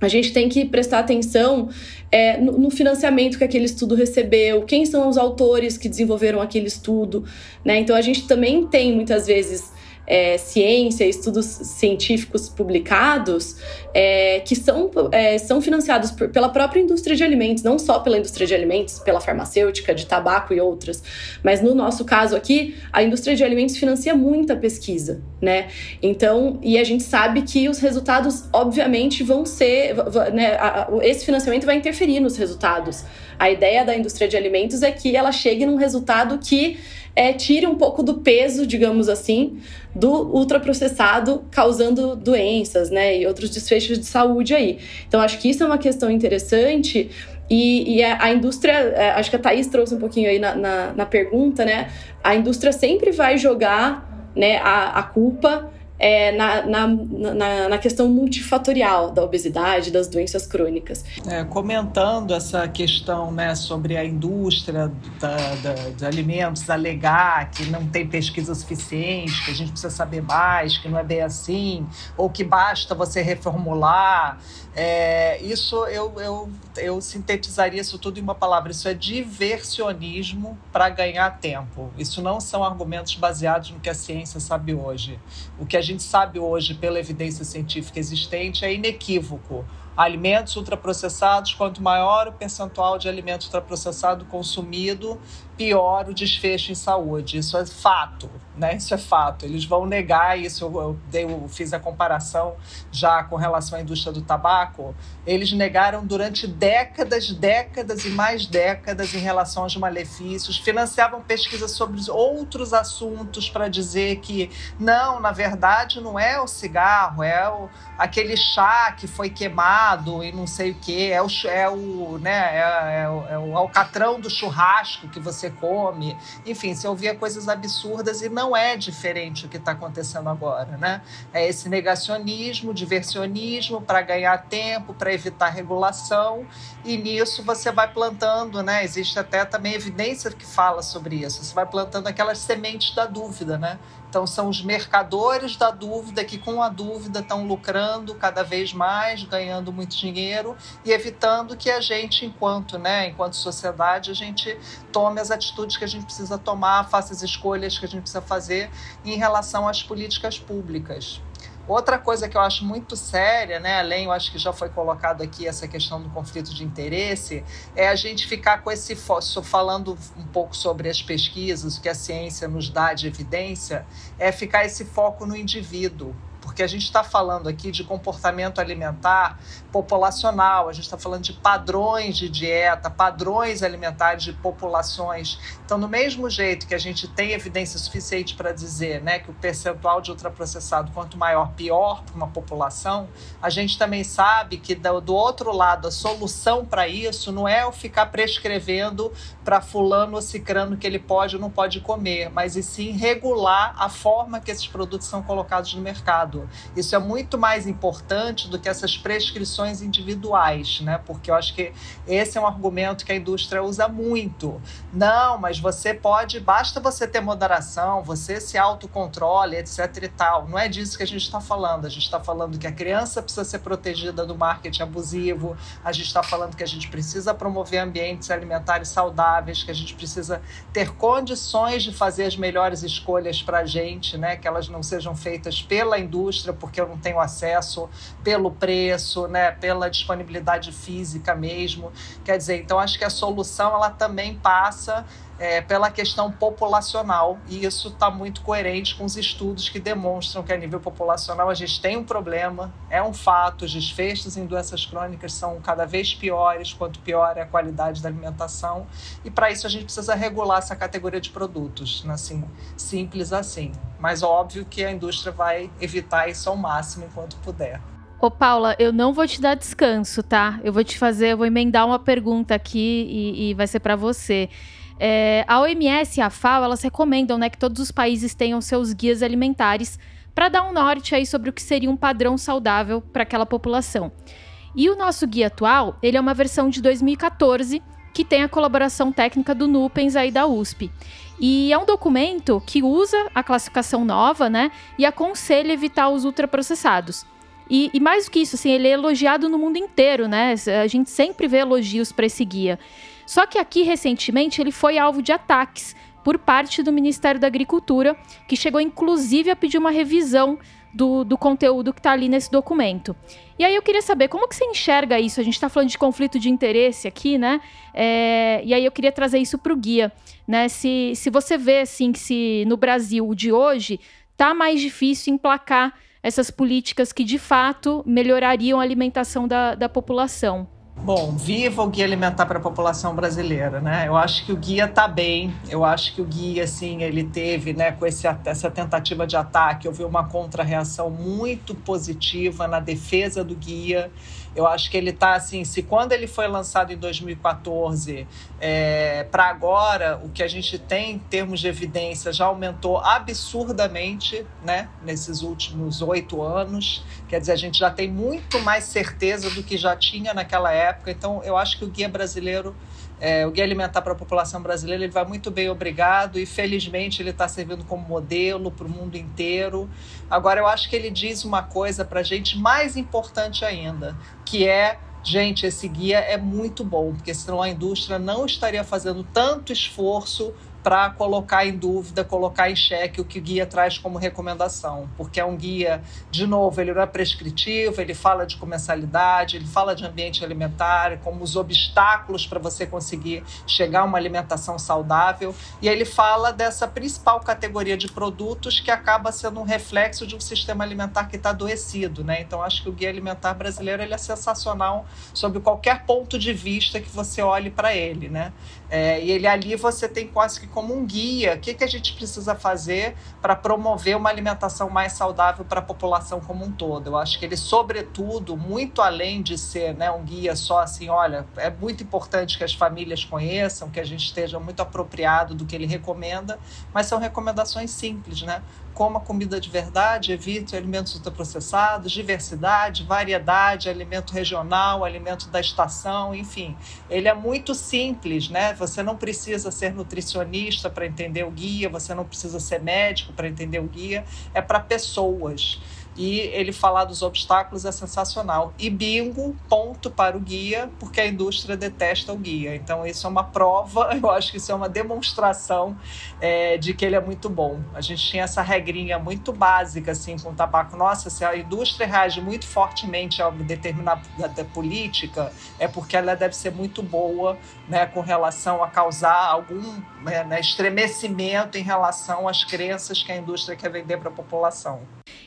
a gente tem que prestar atenção é, no, financiamento que aquele estudo recebeu, quem são os autores que desenvolveram aquele estudo, né? Então a gente também tem muitas vezes é, ciência, estudos científicos publicados é, que são, é, são financiados por, pela própria indústria de alimentos, não só pela indústria de alimentos, pela farmacêutica, de tabaco e outras, mas no nosso caso aqui, a indústria de alimentos financia muita pesquisa, né? Então, e a gente sabe que os resultados, obviamente, vão ser, né, esse financiamento vai interferir nos resultados. A ideia da indústria de alimentos é que ela chegue num resultado que é, tire um pouco do peso, digamos assim, do ultraprocessado causando doenças, né, e outros desfechos de saúde aí. Então acho que isso é uma questão interessante E, e a, a, indústria, é, acho que a Thaís trouxe um pouquinho aí na, na, na pergunta, né? A indústria sempre vai jogar né, a, a culpa é, na, na, na, na, questão multifatorial da obesidade, das doenças crônicas. É, comentando essa questão né, sobre a indústria da, da, de alimentos, alegar que não tem pesquisa suficiente, que a gente precisa saber mais, que não é bem assim, ou que basta você reformular. É, isso eu, eu, eu sintetizaria isso tudo em uma palavra: isso é diversionismo para ganhar tempo. Isso não são argumentos baseados no que a ciência sabe hoje. O que a gente sabe hoje pela evidência científica existente é inequívoco. Alimentos ultraprocessados, quanto maior o percentual de alimento ultraprocessado consumido, pior o desfecho em saúde. Isso é fato, né? Isso é fato. Eles vão negar isso. Eu, eu, dei, eu fiz a comparação já com relação à indústria do tabaco. Eles negaram durante décadas, décadas e mais décadas em relação aos malefícios. Financiavam pesquisas sobre outros assuntos para dizer que não, na verdade, não é o cigarro, é o, aquele chá que foi queimado e não sei o que, é o, é o, né, é, é, é o alcatrão do churrasco que você você come. Enfim, você ouvia coisas absurdas e não é diferente o que está acontecendo agora, né? É esse negacionismo, diversionismo para ganhar tempo, para evitar regulação e nisso você vai plantando, né? Existe até também evidência que fala sobre isso. Você vai plantando aquelas sementes da dúvida, né? Então, são os mercadores da dúvida que, com a dúvida, estão lucrando cada vez mais, ganhando muito dinheiro e evitando que a gente, enquanto, né, enquanto sociedade, a gente tome as atitudes que a gente precisa tomar, faça as escolhas que a gente precisa fazer em relação às políticas públicas. Outra coisa que eu acho muito séria, né, além, eu acho que já foi colocado aqui essa questão do conflito de interesse, é a gente ficar com esse falando um pouco sobre as pesquisas, o que a ciência nos dá de evidência, é ficar esse foco no indivíduo porque a gente está falando aqui de comportamento alimentar populacional, a gente está falando de padrões de dieta, padrões alimentares de populações. Então, do mesmo jeito que a gente tem evidência suficiente para dizer né, que o percentual de ultraprocessado, quanto maior, pior para uma população, a gente também sabe que do, outro lado, a solução para isso não é o ficar prescrevendo para fulano ou cicrano que ele pode ou não pode comer, mas e sim regular a forma que esses produtos são colocados no mercado. Isso é muito mais importante do que essas prescrições individuais, né? Porque eu acho que esse é um argumento que a indústria usa muito. Não, mas você pode, basta você ter moderação, você se autocontrole, etc e tal. Não é disso que a gente está falando. A gente está falando que a criança precisa ser protegida do marketing abusivo, a gente está falando que a gente precisa promover ambientes alimentares saudáveis, que a gente precisa ter condições de fazer as melhores escolhas para a gente, né? Que elas não sejam feitas pela indústria indústria porque eu não tenho acesso pelo preço, né, pela disponibilidade física mesmo. Quer dizer, então acho que a solução ela também passa é, pela questão populacional e isso está muito coerente com os estudos que demonstram que a nível populacional a gente tem um problema, é um fato, os desfechos em doenças crônicas são cada vez piores, quanto pior é a qualidade da alimentação e para isso a gente precisa regular essa categoria de produtos, né? assim, simples assim. Mas óbvio que a indústria vai evitar isso ao máximo enquanto puder. Ô, Paula, eu não vou te dar descanso, tá? Eu vou te fazer, eu vou emendar uma pergunta aqui e, e vai ser para você. É, a OMS e a FAO, elas recomendam né, que todos os países tenham seus guias alimentares para dar um norte aí sobre o que seria um padrão saudável para aquela população. E o nosso guia atual, ele é uma versão de 2014 que tem a colaboração técnica do Nupens aí da USP. E é um documento que usa a classificação nova, né, e aconselha evitar os ultraprocessados. E, e mais do que isso, assim, ele é elogiado no mundo inteiro, né? A gente sempre vê elogios para esse guia. Só que aqui, recentemente, ele foi alvo de ataques por parte do Ministério da Agricultura, que chegou inclusive a pedir uma revisão do, do conteúdo que está ali nesse documento. E aí eu queria saber como que você enxerga isso? A gente está falando de conflito de interesse aqui, né? É, e aí eu queria trazer isso para o guia, né? Se, se você vê assim que se no Brasil de hoje tá mais difícil emplacar essas políticas que de fato melhorariam a alimentação da, da população. Bom, viva o guia alimentar para a população brasileira, né? Eu acho que o guia está bem. Eu acho que o guia, assim, ele teve, né, com esse, essa tentativa de ataque, houve uma contrarreação muito positiva na defesa do guia. Eu acho que ele está assim, se quando ele foi lançado em 2014 é, para agora, o que a gente tem em termos de evidência já aumentou absurdamente, né, nesses últimos oito anos. Quer dizer, a gente já tem muito mais certeza do que já tinha naquela época. Então, eu acho que o guia brasileiro é, o Guia Alimentar para a População Brasileira ele vai muito bem, obrigado, e felizmente ele está servindo como modelo para o mundo inteiro. Agora, eu acho que ele diz uma coisa para a gente mais importante ainda, que é gente, esse guia é muito bom, porque senão a indústria não estaria fazendo tanto esforço para colocar em dúvida, colocar em xeque o que o guia traz como recomendação, porque é um guia, de novo, ele não é prescritivo, ele fala de comensalidade, ele fala de ambiente alimentar, como os obstáculos para você conseguir chegar a uma alimentação saudável, e ele fala dessa principal categoria de produtos que acaba sendo um reflexo de um sistema alimentar que está adoecido, né? Então acho que o guia alimentar brasileiro ele é sensacional sob qualquer ponto de vista que você olhe para ele, né? É, e ele ali você tem quase que como um guia, o que, que a gente precisa fazer para promover uma alimentação mais saudável para a população como um todo. Eu acho que ele, sobretudo, muito além de ser né, um guia só assim, olha, é muito importante que as famílias conheçam, que a gente esteja muito apropriado do que ele recomenda, mas são recomendações simples, né? Coma comida de verdade, evite alimentos ultraprocessados, diversidade, variedade, alimento regional, alimento da estação, enfim. Ele é muito simples, né? Você não precisa ser nutricionista para entender o guia, você não precisa ser médico para entender o guia, é para pessoas. E ele falar dos obstáculos é sensacional. E bingo, ponto para o guia, porque a indústria detesta o guia. Então, isso é uma prova, [laughs] eu acho que isso é uma demonstração é, de que ele é muito bom. A gente tinha essa regrinha muito básica assim com o tabaco. Nossa, se a indústria reage muito fortemente a determinada política, é porque ela deve ser muito boa né, com relação a causar algum né, né estremecimento em relação às crenças que a indústria quer vender para a população.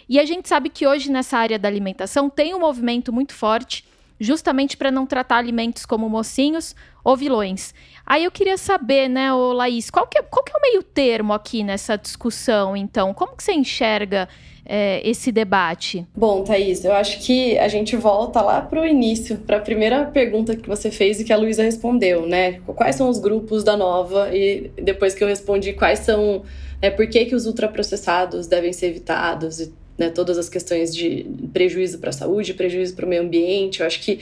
E a gente sabe que hoje nessa área da alimentação tem um movimento muito forte, justamente para não tratar alimentos como mocinhos ou vilões. Aí eu queria saber, né, ô Laís, qual que, é, qual que é o meio termo aqui nessa discussão, então? Como que você enxerga é, esse debate? Bom, Thaís, eu acho que a gente volta lá para o início, para a primeira pergunta que você fez e que a Luísa respondeu, né? Quais são os grupos da Nova? E depois que eu respondi quais são, é, por que, que os ultraprocessados devem ser evitados e né, todas as questões de prejuízo para a saúde, prejuízo para o meio ambiente. Eu acho que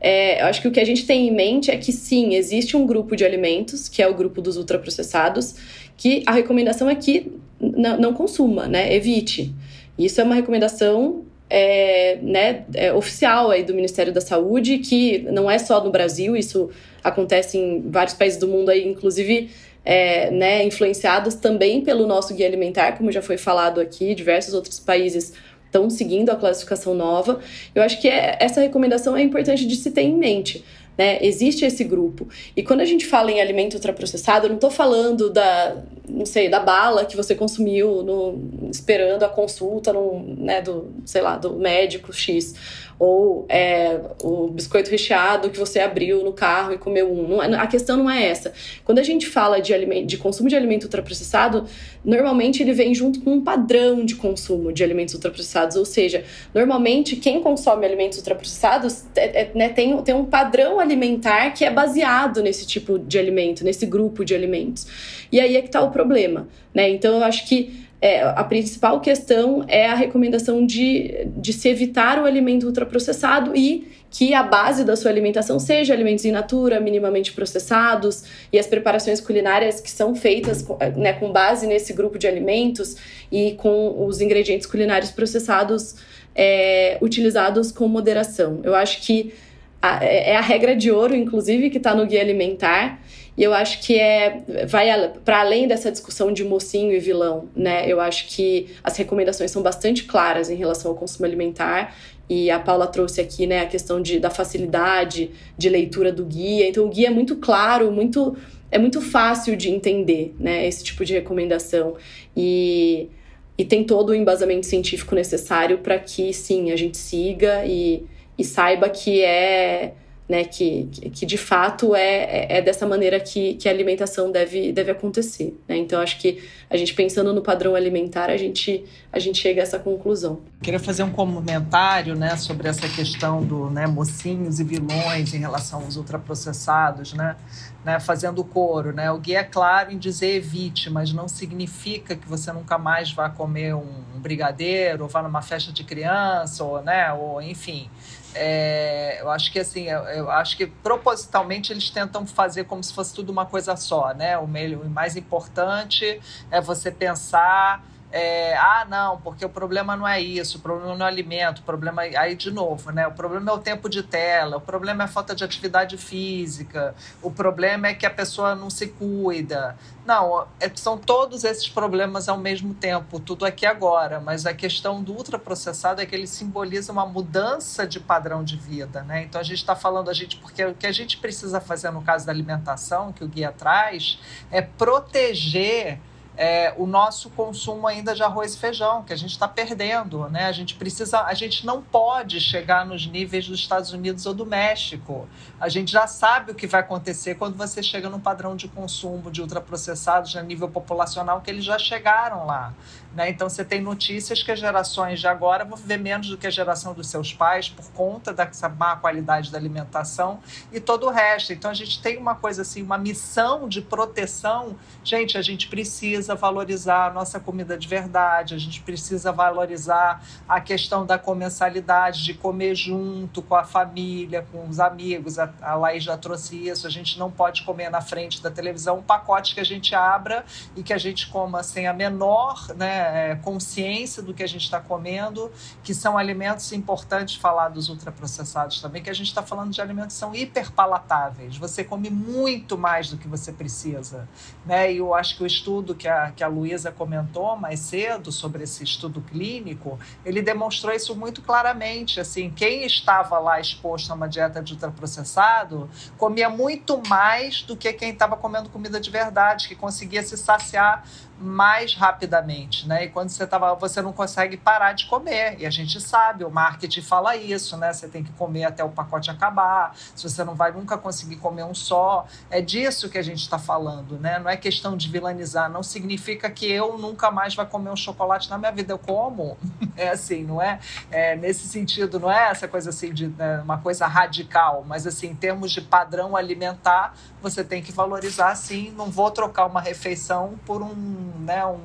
é, eu acho que o que a gente tem em mente é que sim, existe um grupo de alimentos, que é o grupo dos ultraprocessados, que a recomendação é que não consuma, né? Evite. Isso é uma recomendação é, né, é, oficial aí do Ministério da Saúde, que não é só no Brasil, isso acontece em vários países do mundo aí, inclusive é, né, influenciados também pelo nosso guia alimentar, como já foi falado aqui, diversos outros países estão seguindo a classificação nova. Eu acho que é, essa recomendação é importante de se ter em mente. Né? Existe esse grupo. E quando a gente fala em alimento ultraprocessado, eu não estou falando da, não sei, da bala que você consumiu no, esperando a consulta no, né, do, sei lá, do médico X ou é, o biscoito recheado que você abriu no carro e comeu um. Não, é, a questão não é essa. Quando a gente fala de, de consumo de alimento ultraprocessado, normalmente ele vem junto com um padrão de consumo de alimentos ultraprocessados, ou seja, normalmente quem consome alimentos ultraprocessados é, é, né, tem, tem um padrão alimentar que é baseado nesse tipo de alimento, nesse grupo de alimentos. E aí é que está o problema. Né? Então eu acho que é, a principal questão é a recomendação de, de se evitar o alimento ultraprocessado e que a base da sua alimentação seja alimentos in natura, minimamente processados, e as preparações culinárias que são feitas né, com base nesse grupo de alimentos e com os ingredientes culinários processados é, utilizados com moderação. Eu acho que a, é, é a regra de ouro, inclusive, que está no guia alimentar. E eu acho que é vai para além dessa discussão de mocinho e vilão, né? Eu acho que as recomendações são bastante claras em relação ao consumo alimentar. E a Paula trouxe aqui, né, a questão de, da facilidade de leitura do guia. Então o guia é muito claro, muito é muito fácil de entender, né, esse tipo de recomendação. E e tem todo o embasamento científico necessário para que sim, a gente siga e, e saiba que é né, que, que de fato é, é, é dessa maneira que, que a alimentação deve, deve acontecer. Né? Então, acho que a gente pensando no padrão alimentar, a gente, a gente chega a essa conclusão. Queria fazer um comentário né, sobre essa questão do né, mocinhos e vilões em relação aos ultraprocessados, né? Né, fazendo coro, né? O guia é claro em dizer evite, mas não significa que você nunca mais vá comer um brigadeiro, ou vá numa festa de criança, ou, né, ou enfim. É, eu acho que assim, eu, eu, acho que propositalmente eles tentam fazer como se fosse tudo uma coisa só, né? O, meio, o mais importante é você pensar é, ah, não, porque o problema não é isso, o problema não é o alimento, o problema é, aí de novo, né? O problema é o tempo de tela, o problema é a falta de atividade física, o problema é que a pessoa não se cuida. Não, é, são todos esses problemas ao mesmo tempo, tudo aqui agora, mas a questão do ultraprocessado é que ele simboliza uma mudança de padrão de vida, né? Então a gente está falando a gente porque o que a gente precisa fazer no caso da alimentação, que o guia traz, é proteger é, o nosso consumo ainda de arroz e feijão, que a gente está perdendo. Né? A gente precisa, a gente não pode chegar nos níveis dos Estados Unidos ou do México. A gente já sabe o que vai acontecer quando você chega no padrão de consumo de ultraprocessados a nível populacional, que eles já chegaram lá. Né? Então, você tem notícias que as gerações de agora vão viver menos do que a geração dos seus pais por conta dessa má qualidade da alimentação e todo o resto. Então, a gente tem uma coisa assim, uma missão de proteção. Gente, a gente precisa valorizar a nossa comida de verdade, a gente precisa valorizar a questão da comensalidade, de comer junto com a família, com os amigos. A, a Laís já trouxe isso. A gente não pode comer na frente da televisão um pacote que a gente abra e que a gente coma sem a menor, né? É, consciência do que a gente está comendo, que são alimentos importantes falar dos ultraprocessados também, que a gente está falando de alimentos que são hiperpalatáveis. Você come muito mais do que você precisa. Né? E eu acho que o estudo que a, que a Luísa comentou mais cedo sobre esse estudo clínico, ele demonstrou isso muito claramente. Assim, quem estava lá exposto a uma dieta de ultraprocessado comia muito mais do que quem estava comendo comida de verdade, que conseguia se saciar mais rapidamente, né? E quando você tava, você não consegue parar de comer. E a gente sabe, o marketing fala isso, né? Você tem que comer até o pacote acabar. Se você não vai nunca conseguir comer um só, é disso que a gente está falando, né? Não é questão de vilanizar. Não significa que eu nunca mais vai comer um chocolate na minha vida. Eu como, [laughs] é assim, não é? é nesse sentido, não é essa coisa assim de né, uma coisa radical, mas assim, em termos de padrão alimentar, você tem que valorizar, sim. Não vou trocar uma refeição por um né, um,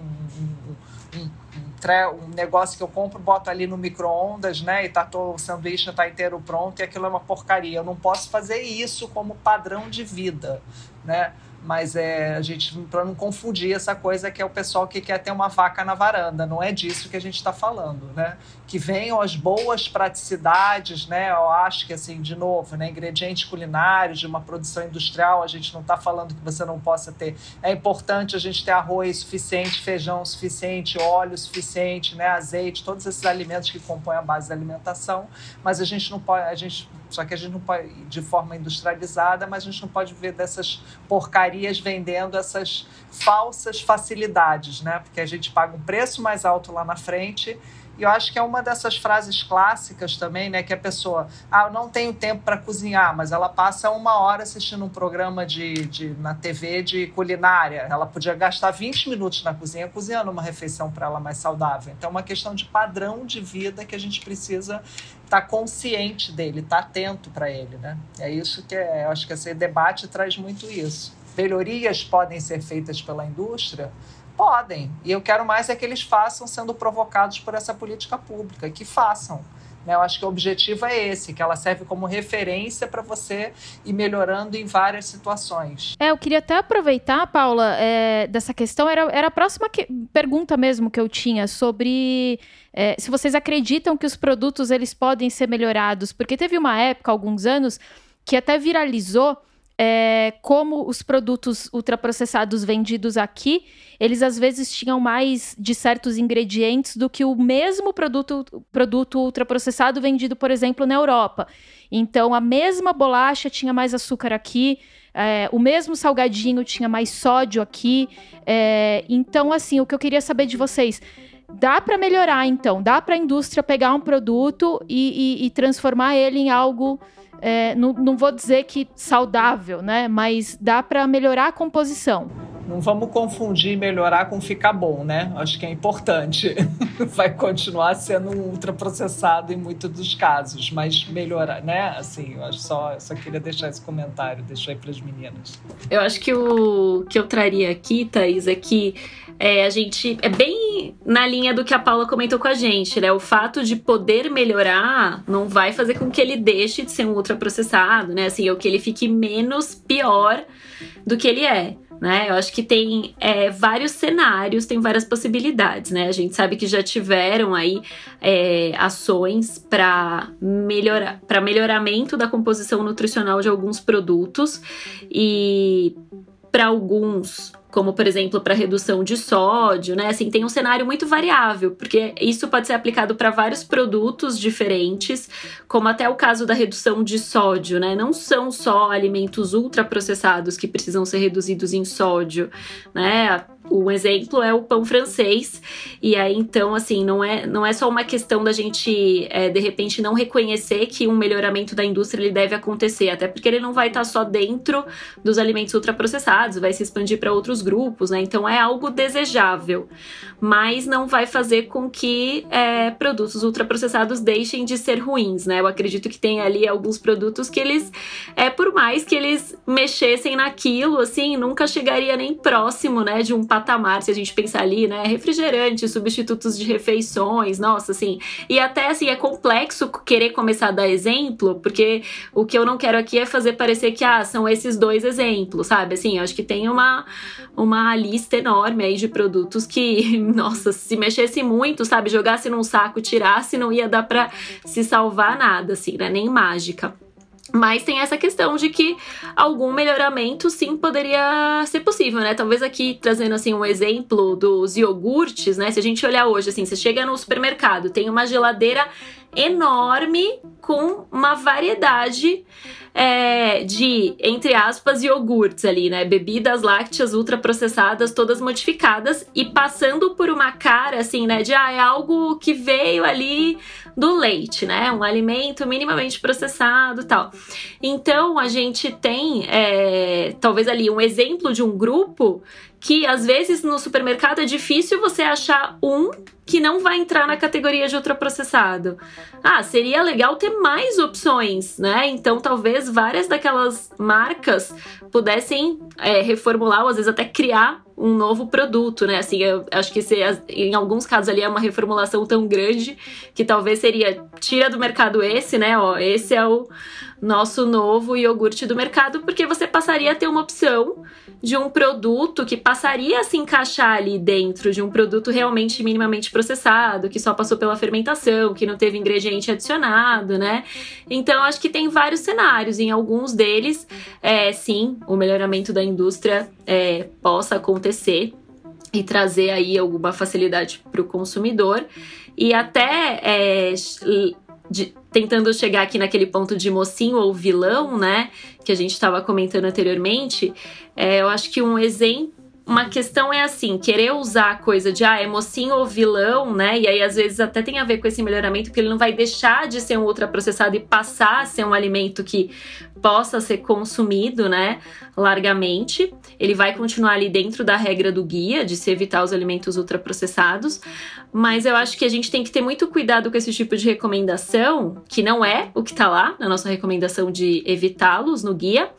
um, um, negócio que eu compro, boto ali no micro-ondas, né? E tá todo, o sanduíche está inteiro pronto e aquilo é uma porcaria. Eu não posso fazer isso como padrão de vida, né? Mas é a gente para não confundir essa coisa que é o pessoal que quer ter uma vaca na varanda, não é disso que a gente está falando, né? Que venham as boas praticidades, né? Eu acho que assim, de novo, né? Ingredientes culinários de uma produção industrial, a gente não está falando que você não possa ter. É importante a gente ter arroz suficiente, feijão suficiente, óleo suficiente, né? Azeite, todos esses alimentos que compõem a base da alimentação, mas a gente não pode, a gente só que a gente não pode, de forma industrializada, mas a gente não pode ver dessas porcarias vendendo essas falsas facilidades, né? Porque a gente paga um preço mais alto lá na frente e eu acho que é uma dessas frases clássicas também, né? Que a pessoa, ah, eu não tenho tempo para cozinhar, mas ela passa uma hora assistindo um programa de, de, na TV de culinária. Ela podia gastar 20 minutos na cozinha cozinhando uma refeição para ela mais saudável. Então, é uma questão de padrão de vida que a gente precisa estar tá consciente dele, estar tá atento para ele, né? É isso que é, eu acho que esse debate traz muito isso. Melhorias podem ser feitas pela indústria? Podem. E eu quero mais é que eles façam sendo provocados por essa política pública, que façam. Né? Eu acho que o objetivo é esse, que ela serve como referência para você ir melhorando em várias situações. É, eu queria até aproveitar, Paula, é, dessa questão, era, era a próxima que, pergunta mesmo que eu tinha sobre é, se vocês acreditam que os produtos eles podem ser melhorados, porque teve uma época, alguns anos, que até viralizou é, como os produtos ultraprocessados vendidos aqui, eles às vezes tinham mais de certos ingredientes do que o mesmo produto, produto ultraprocessado vendido, por exemplo, na Europa. Então, a mesma bolacha tinha mais açúcar aqui, é, o mesmo salgadinho tinha mais sódio aqui. É, então, assim, o que eu queria saber de vocês dá para melhorar, então, dá para a indústria pegar um produto e, e, e transformar ele em algo é, não, não, vou dizer que saudável, né? Mas dá para melhorar a composição. Não vamos confundir melhorar com ficar bom, né? Acho que é importante. [laughs] Vai continuar sendo um ultraprocessado em muitos dos casos, mas melhorar, né? Assim, eu acho só, só queria deixar esse comentário, deixar aí para as meninas. Eu acho que o que eu traria aqui, Thaís, é que é, a gente é bem na linha do que a Paula comentou com a gente, né? O fato de poder melhorar não vai fazer com que ele deixe de ser um ultraprocessado, né? Assim, ou que ele fique menos pior do que ele é. Né? Eu acho que tem é, vários cenários, tem várias possibilidades, né? A gente sabe que já tiveram aí é, ações para melhorar, para melhoramento da composição nutricional de alguns produtos e para alguns como por exemplo para redução de sódio, né? Assim, tem um cenário muito variável, porque isso pode ser aplicado para vários produtos diferentes, como até o caso da redução de sódio, né? Não são só alimentos ultraprocessados que precisam ser reduzidos em sódio, né? Um exemplo é o pão francês. E aí, então, assim, não é, não é só uma questão da gente, é, de repente, não reconhecer que um melhoramento da indústria ele deve acontecer, até porque ele não vai estar só dentro dos alimentos ultraprocessados, vai se expandir para outros grupos, né? Então, é algo desejável, mas não vai fazer com que é, produtos ultraprocessados deixem de ser ruins, né? Eu acredito que tem ali alguns produtos que eles, é, por mais que eles mexessem naquilo, assim, nunca chegaria nem próximo, né, de um patamar, se a gente pensar ali, né? Refrigerante, substitutos de refeições, nossa, assim. E até assim, é complexo querer começar a dar exemplo, porque o que eu não quero aqui é fazer parecer que, ah, são esses dois exemplos, sabe? Assim, eu acho que tem uma, uma lista enorme aí de produtos que, [laughs] nossa, se mexesse muito, sabe? Jogasse num saco, tirasse, não ia dar pra se salvar nada, assim, né? Nem mágica. Mas tem essa questão de que algum melhoramento sim poderia ser possível, né? Talvez aqui trazendo assim um exemplo dos iogurtes, né? Se a gente olhar hoje, assim, você chega no supermercado, tem uma geladeira enorme com uma variedade é, de, entre aspas, iogurtes ali, né? Bebidas lácteas ultraprocessadas, todas modificadas e passando por uma cara assim, né? De ah, é algo que veio ali do leite, né? Um alimento minimamente processado tal. Então a gente tem é, talvez ali um exemplo de um grupo que às vezes no supermercado é difícil você achar um que não vai entrar na categoria de ultraprocessado. Ah, seria legal ter mais opções, né? Então talvez várias daquelas marcas pudessem é, reformular ou às vezes até criar um novo produto, né? Assim, eu acho que se, em alguns casos ali é uma reformulação tão grande que talvez seria tira do mercado esse, né? Ó, esse é o nosso novo iogurte do mercado, porque você passaria a ter uma opção de um produto que passaria a se encaixar ali dentro de um produto realmente minimamente processado, que só passou pela fermentação, que não teve ingrediente adicionado, né? Então, acho que tem vários cenários. Em alguns deles, é, sim, o melhoramento da indústria é, possa acontecer e trazer aí alguma facilidade para o consumidor e até é, de, tentando chegar aqui naquele ponto de mocinho ou vilão, né? Que a gente estava comentando anteriormente. É, eu acho que um exemplo uma questão é assim, querer usar a coisa de ah, é mocinho ou vilão, né? E aí às vezes até tem a ver com esse melhoramento, porque ele não vai deixar de ser um ultraprocessado e passar a ser um alimento que possa ser consumido, né, largamente. Ele vai continuar ali dentro da regra do guia de se evitar os alimentos ultraprocessados, mas eu acho que a gente tem que ter muito cuidado com esse tipo de recomendação, que não é o que tá lá na nossa recomendação de evitá-los no guia,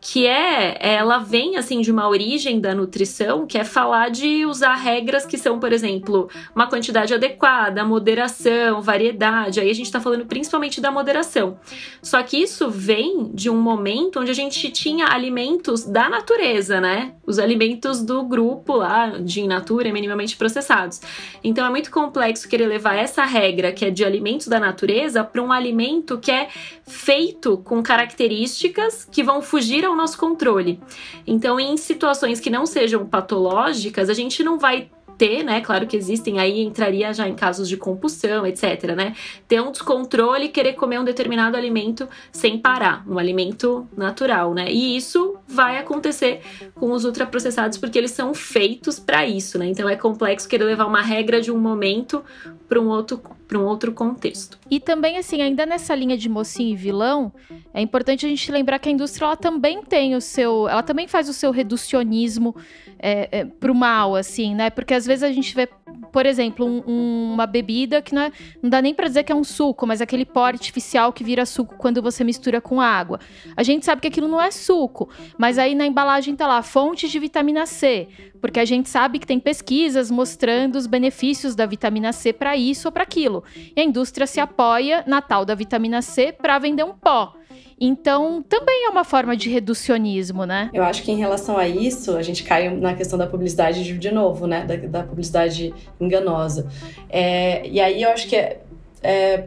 que é, ela vem assim de uma origem da nutrição, que é falar de usar regras que são, por exemplo, uma quantidade adequada, moderação, variedade. Aí a gente está falando principalmente da moderação. Só que isso vem de um momento onde a gente tinha alimentos da natureza, né? Os alimentos do grupo lá de in natura minimamente processados. Então é muito complexo querer levar essa regra que é de alimentos da natureza para um alimento que é feito com características que vão fugir ao nosso controle. Então, em situações que não sejam patológicas, a gente não vai ter, né? Claro que existem, aí entraria já em casos de compulsão, etc, né? Ter um descontrole e querer comer um determinado alimento sem parar, um alimento natural, né? E isso vai acontecer com os ultraprocessados porque eles são feitos para isso, né? Então é complexo querer levar uma regra de um momento para um outro para um outro contexto. E também assim, ainda nessa linha de mocinho e vilão, é importante a gente lembrar que a indústria ela também tem o seu, ela também faz o seu reducionismo é, é, pro mal, assim, né? Porque às vezes a gente vê, por exemplo, um, um, uma bebida que não, é, não dá nem para dizer que é um suco, mas aquele pó artificial que vira suco quando você mistura com água. A gente sabe que aquilo não é suco, mas aí na embalagem tá lá, fonte de vitamina C, porque a gente sabe que tem pesquisas mostrando os benefícios da vitamina C para isso ou para aquilo. E a indústria se apoia na tal da vitamina C para vender um pó. Então, também é uma forma de reducionismo, né? Eu acho que em relação a isso, a gente cai na questão da publicidade de novo, né? Da, da publicidade enganosa. É, e aí eu acho que é, é,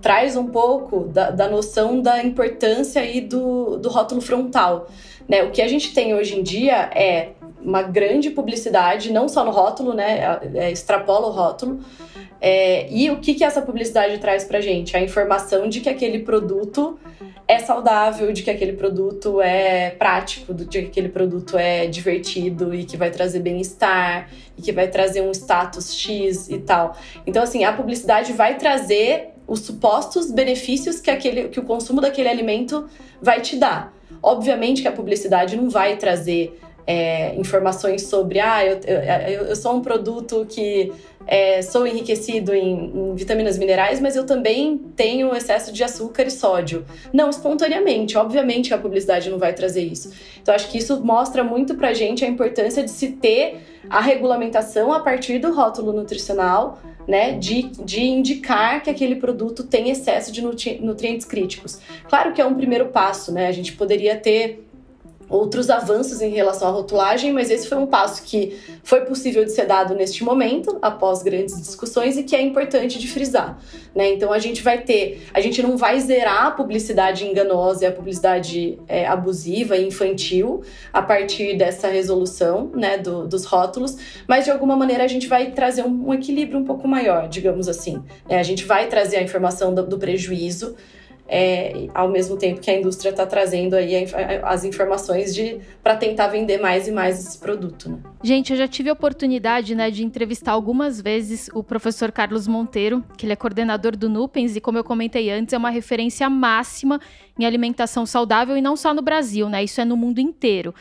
traz um pouco da, da, noção da importância aí do, do rótulo frontal. Né? O que a gente tem hoje em dia é uma grande publicidade, não só no rótulo, né? É, é extrapola o rótulo. É, e o que, que essa publicidade traz pra gente? A informação de que aquele produto é saudável, de que aquele produto é prático, de que aquele produto é divertido e que vai trazer bem-estar e que vai trazer um status X e tal. Então, assim, a publicidade vai trazer os supostos benefícios que, aquele, que o consumo daquele alimento vai te dar. Obviamente que a publicidade não vai trazer é, informações sobre, ah, eu, eu, eu, sou um produto que é, sou enriquecido em, em, vitaminas minerais, mas eu também tenho excesso de açúcar e sódio. Não, espontaneamente, obviamente a publicidade não vai trazer isso. Então, acho que isso mostra muito pra gente a importância de se ter a regulamentação a partir do rótulo nutricional, né, de, de indicar que aquele produto tem excesso de nutri nutrientes críticos. Claro que é um primeiro passo, né? A gente poderia ter outros avanços em relação à rotulagem, mas esse foi um passo que foi possível de ser dado neste momento, após grandes discussões, e que é importante de frisar. Né? Então a gente vai ter, a gente não vai zerar a publicidade enganosa e a publicidade é, abusiva e infantil a partir dessa resolução né, do, dos rótulos, mas de alguma maneira a gente vai trazer um, um equilíbrio um pouco maior, digamos assim. Né? A gente vai trazer a informação do, do prejuízo é, ao mesmo tempo que a indústria está trazendo aí as informações de para tentar vender mais e mais esse produto. Né? Gente, eu já tive a oportunidade né, de entrevistar algumas vezes o professor Carlos Monteiro, que ele é coordenador do Nupens e, como eu comentei antes, é uma referência máxima em alimentação saudável e não só no Brasil, né? Isso é no mundo inteiro.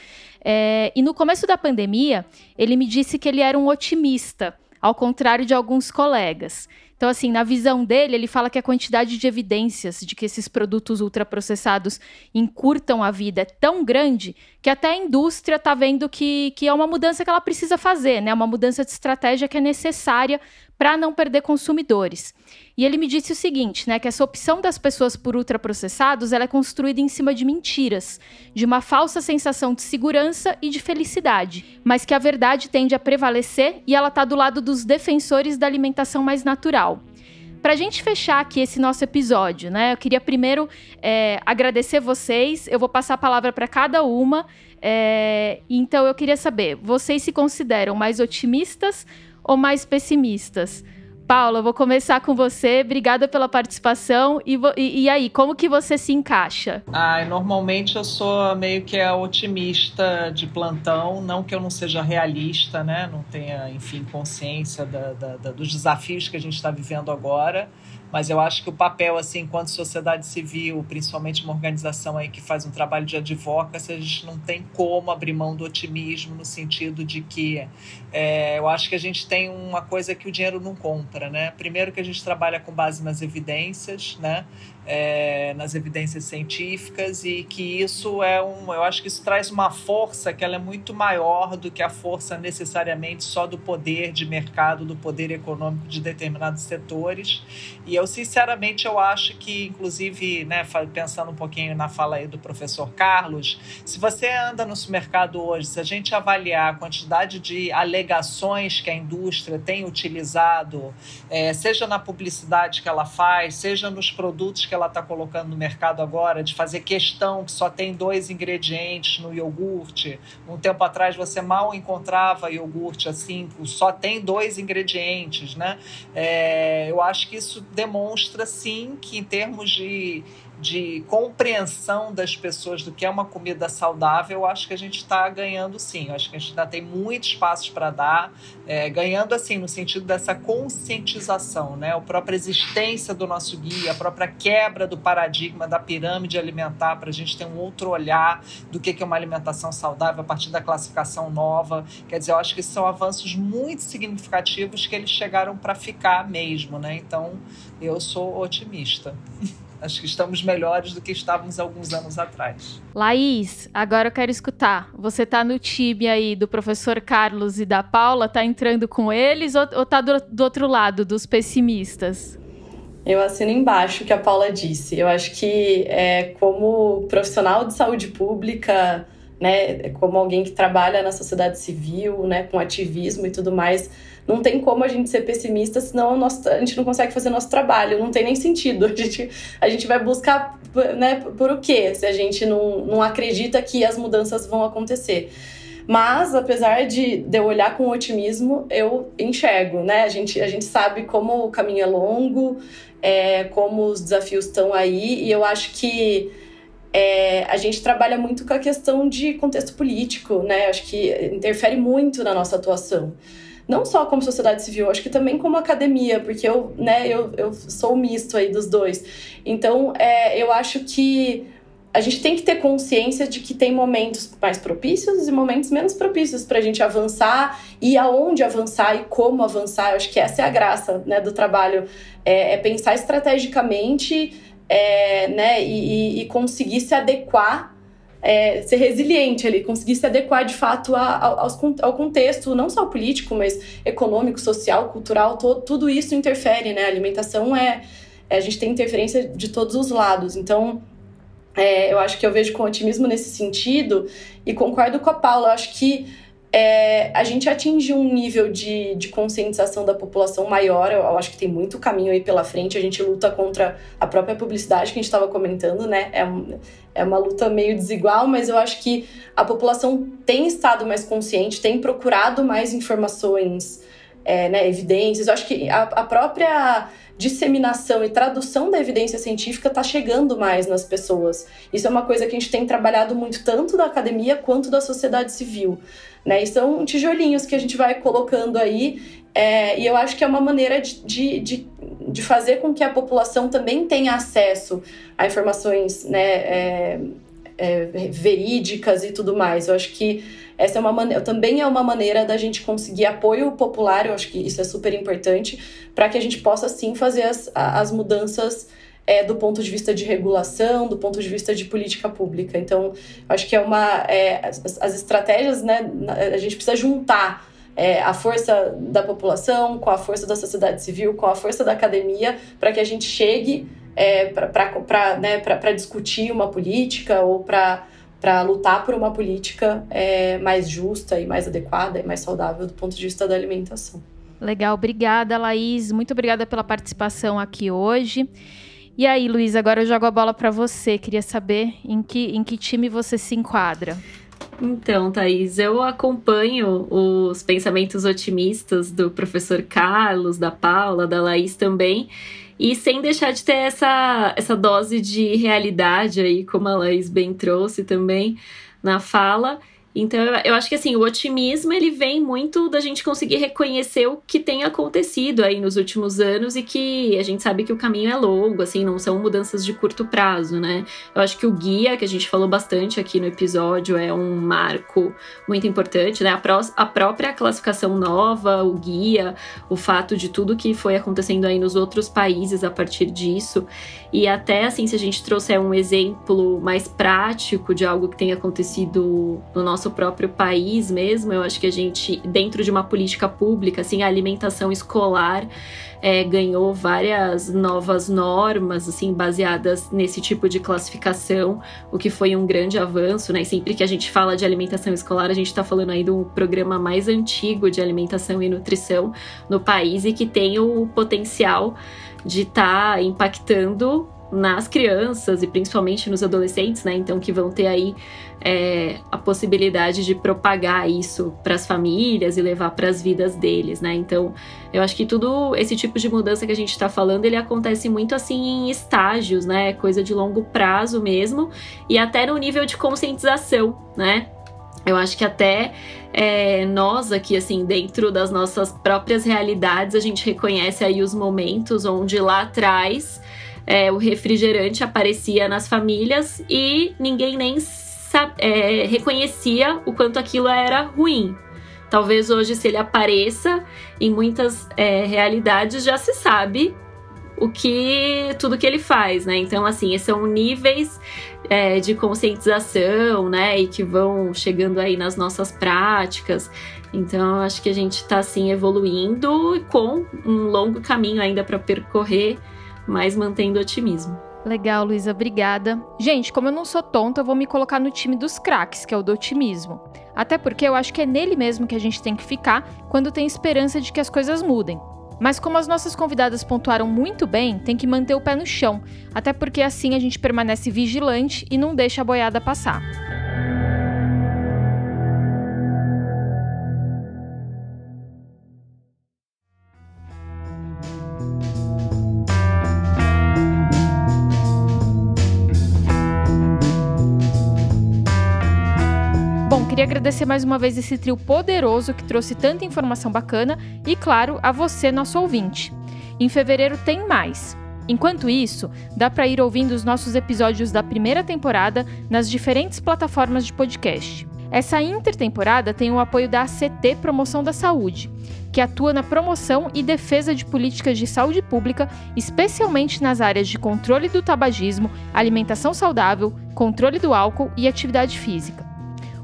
É, e no começo da pandemia, ele me disse que ele era um otimista, ao contrário de alguns colegas. Então, assim, na visão dele, ele fala que a quantidade de evidências de que esses produtos ultraprocessados encurtam a vida é tão grande que até a indústria está vendo que, que é uma mudança que ela precisa fazer, né? Uma mudança de estratégia que é necessária para não perder consumidores. E ele me disse o seguinte, né, que essa opção das pessoas por ultraprocessados, ela é construída em cima de mentiras, de uma falsa sensação de segurança e de felicidade, mas que a verdade tende a prevalecer e ela está do lado dos defensores da alimentação mais natural. Para gente fechar aqui esse nosso episódio, né? Eu queria primeiro é, agradecer vocês. Eu vou passar a palavra para cada uma. É, então eu queria saber, vocês se consideram mais otimistas ou mais pessimistas? Paula, vou começar com você. Obrigada pela participação. E, e, e, aí, como que você se encaixa? Ah, normalmente eu sou meio que a otimista de plantão. Não que eu não seja realista, né? Não tenha, enfim, consciência da, da, da, dos desafios que a gente está vivendo agora mas eu acho que o papel, assim, enquanto sociedade civil, principalmente uma organização aí que faz um trabalho de advocacy, a gente não tem como abrir mão do otimismo no sentido de que é, eu acho que a gente tem uma coisa que o dinheiro não compra, né? Primeiro que a gente trabalha com base nas evidências, né? É, nas evidências científicas e que isso é um, eu acho que isso traz uma força que ela é muito maior do que a força necessariamente só do poder de mercado, do poder econômico de determinados setores. E eu sinceramente eu acho que, inclusive, né, pensando um pouquinho na fala aí do professor Carlos, se você anda no supermercado hoje, se a gente avaliar a quantidade de alegações que a indústria tem utilizado, é, seja na publicidade que ela faz, seja nos produtos que ela está colocando no mercado agora, de fazer questão que só tem dois ingredientes no iogurte. Um tempo atrás você mal encontrava iogurte assim, só tem dois ingredientes, né? É, eu acho que isso demonstra sim que em termos de de compreensão das pessoas do que é uma comida saudável, eu acho que a gente está ganhando sim. Eu acho que a gente ainda tem muitos passos para dar, é, ganhando assim no sentido dessa conscientização, né? A própria existência do nosso guia, a própria quebra do paradigma da pirâmide alimentar, para a gente ter um outro olhar do que é uma alimentação saudável a partir da classificação nova. Quer dizer, eu acho que são avanços muito significativos que eles chegaram para ficar mesmo, né? Então, eu sou otimista. [laughs] Acho que estamos melhores do que estávamos alguns anos atrás. Laís, agora eu quero escutar. Você está no time aí do professor Carlos e da Paula, está entrando com eles ou, está do, do outro lado, dos pessimistas? Eu assino embaixo o que a Paula disse. Eu acho que, é, como profissional de saúde pública, né, como alguém que trabalha na sociedade civil, né, com ativismo e tudo mais, não tem como a gente ser pessimista, senão nosso, a gente não consegue fazer nosso trabalho, não tem nem sentido. A gente, a gente vai buscar né, por o quê, se a gente não, não acredita que as mudanças vão acontecer. Mas, apesar de, de eu olhar com otimismo, eu enxergo, né? A gente, a gente sabe como o caminho é longo, é, como os desafios estão aí, e eu acho que é, a gente trabalha muito com a questão de contexto político, né? Acho que interfere muito na nossa atuação não só como sociedade civil, acho que também como academia, porque eu, né, eu, eu sou misto aí dos dois. Então, é, eu acho que a gente tem que ter consciência de que tem momentos mais propícios e momentos menos propícios para a gente avançar e aonde avançar e como avançar. Eu acho que essa é a graça né, do trabalho, é, é pensar estrategicamente é, né, e, e conseguir se adequar é, ser resiliente ali, conseguir se adequar de fato a, ao contexto, não só político, mas econômico, social, cultural, todo, tudo isso interfere, né? A alimentação é, é, A gente tem interferência de todos os lados. Então, é, eu acho que eu vejo com otimismo nesse sentido e concordo com a Paula. Eu acho que é, a gente atinge um nível de, de conscientização da população maior. Eu, eu, acho que tem muito caminho aí pela frente. A gente luta contra a própria publicidade que a gente estava comentando, né? É, um, é uma luta meio desigual, mas eu acho que a população tem estado mais consciente, tem procurado mais informações, é, né, evidências. Eu acho que a, a própria disseminação e tradução da evidência científica está chegando mais nas pessoas. Isso é uma coisa que a gente tem trabalhado muito tanto da academia quanto da sociedade civil. Né? E são tijolinhos que a gente vai colocando aí, é, e eu acho que é uma maneira de, de, de, de, fazer com que a população também tenha acesso a informações né, é, é, verídicas e tudo mais. Eu acho que essa é uma maneira, também é uma maneira da gente conseguir apoio popular, eu acho que isso é super importante, para que a gente possa sim fazer as, as mudanças é, do ponto de vista de regulação, do ponto de vista de política pública. Então, acho que é uma. É, as, as, estratégias, né, a gente precisa juntar. É, a força da população, com a força da sociedade civil, com a força da academia, para que a gente chegue é, para né, discutir uma política ou para para lutar por uma política é, mais justa e mais adequada e mais saudável do ponto de vista da alimentação. Legal, obrigada, Laís. Muito obrigada pela participação aqui hoje. E aí, Luiz, agora eu jogo a bola para você. Queria saber em que, em que time você se enquadra. Então, Thaís, eu acompanho os pensamentos otimistas do professor Carlos, da Paula, da Laís também e sem deixar de ter essa, essa dose de realidade aí, como a Laís bem trouxe também na fala. Então, eu acho que assim, o otimismo ele vem muito da gente conseguir reconhecer o que tem acontecido aí nos últimos anos e que a gente sabe que o caminho é longo, assim, não são mudanças de curto prazo, né? Eu acho que o guia, que a gente falou bastante aqui no episódio, é um marco muito importante, né? A, pró a própria classificação nova, o guia, o fato de tudo que foi acontecendo aí nos outros países a partir disso. E até assim, se a gente trouxer um exemplo mais prático de algo que tem acontecido no nosso nosso próprio país mesmo, eu acho que a gente, dentro de uma política pública, assim, a alimentação escolar é, ganhou várias novas normas, assim, baseadas nesse tipo de classificação, o que foi um grande avanço, né? E sempre que a gente fala de alimentação escolar, a gente está falando aí do programa mais antigo de alimentação e nutrição no país e que tem o potencial de estar tá impactando nas crianças e principalmente nos adolescentes, né? Então, que vão ter aí é, a possibilidade de propagar isso para as famílias e levar para as vidas deles, né? Então, eu acho que tudo esse tipo de mudança que a gente está falando, ele acontece muito assim em estágios, né? Coisa de longo prazo mesmo e até no nível de conscientização, né? Eu acho que até é, nós aqui, assim, dentro das nossas próprias realidades, a gente reconhece aí os momentos onde lá atrás é, o refrigerante aparecia nas famílias e ninguém nem é, reconhecia o quanto aquilo era ruim. Talvez hoje, se ele apareça, em muitas é, realidades já se sabe o que tudo que ele faz, né? Então, assim, são níveis é, de conscientização, né? E que vão chegando aí nas nossas práticas. Então, acho que a gente está assim evoluindo com um longo caminho ainda para percorrer, mas mantendo otimismo. Legal, Luísa, obrigada. Gente, como eu não sou tonta, eu vou me colocar no time dos craques, que é o do otimismo. Até porque eu acho que é nele mesmo que a gente tem que ficar quando tem esperança de que as coisas mudem. Mas como as nossas convidadas pontuaram muito bem, tem que manter o pé no chão, até porque assim a gente permanece vigilante e não deixa a boiada passar. Agradecer mais uma vez esse trio poderoso que trouxe tanta informação bacana e, claro, a você, nosso ouvinte. Em fevereiro tem mais. Enquanto isso, dá para ir ouvindo os nossos episódios da primeira temporada nas diferentes plataformas de podcast. Essa intertemporada tem o apoio da ACT Promoção da Saúde, que atua na promoção e defesa de políticas de saúde pública, especialmente nas áreas de controle do tabagismo, alimentação saudável, controle do álcool e atividade física.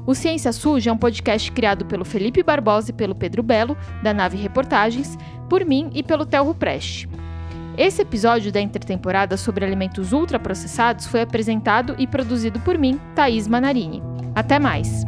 O Ciência Suja é um podcast criado pelo Felipe Barbosa e pelo Pedro Belo, da Nave Reportagens, por mim e pelo Telro Preste. Esse episódio da intertemporada sobre alimentos ultraprocessados foi apresentado e produzido por mim, Thaís Manarini. Até mais!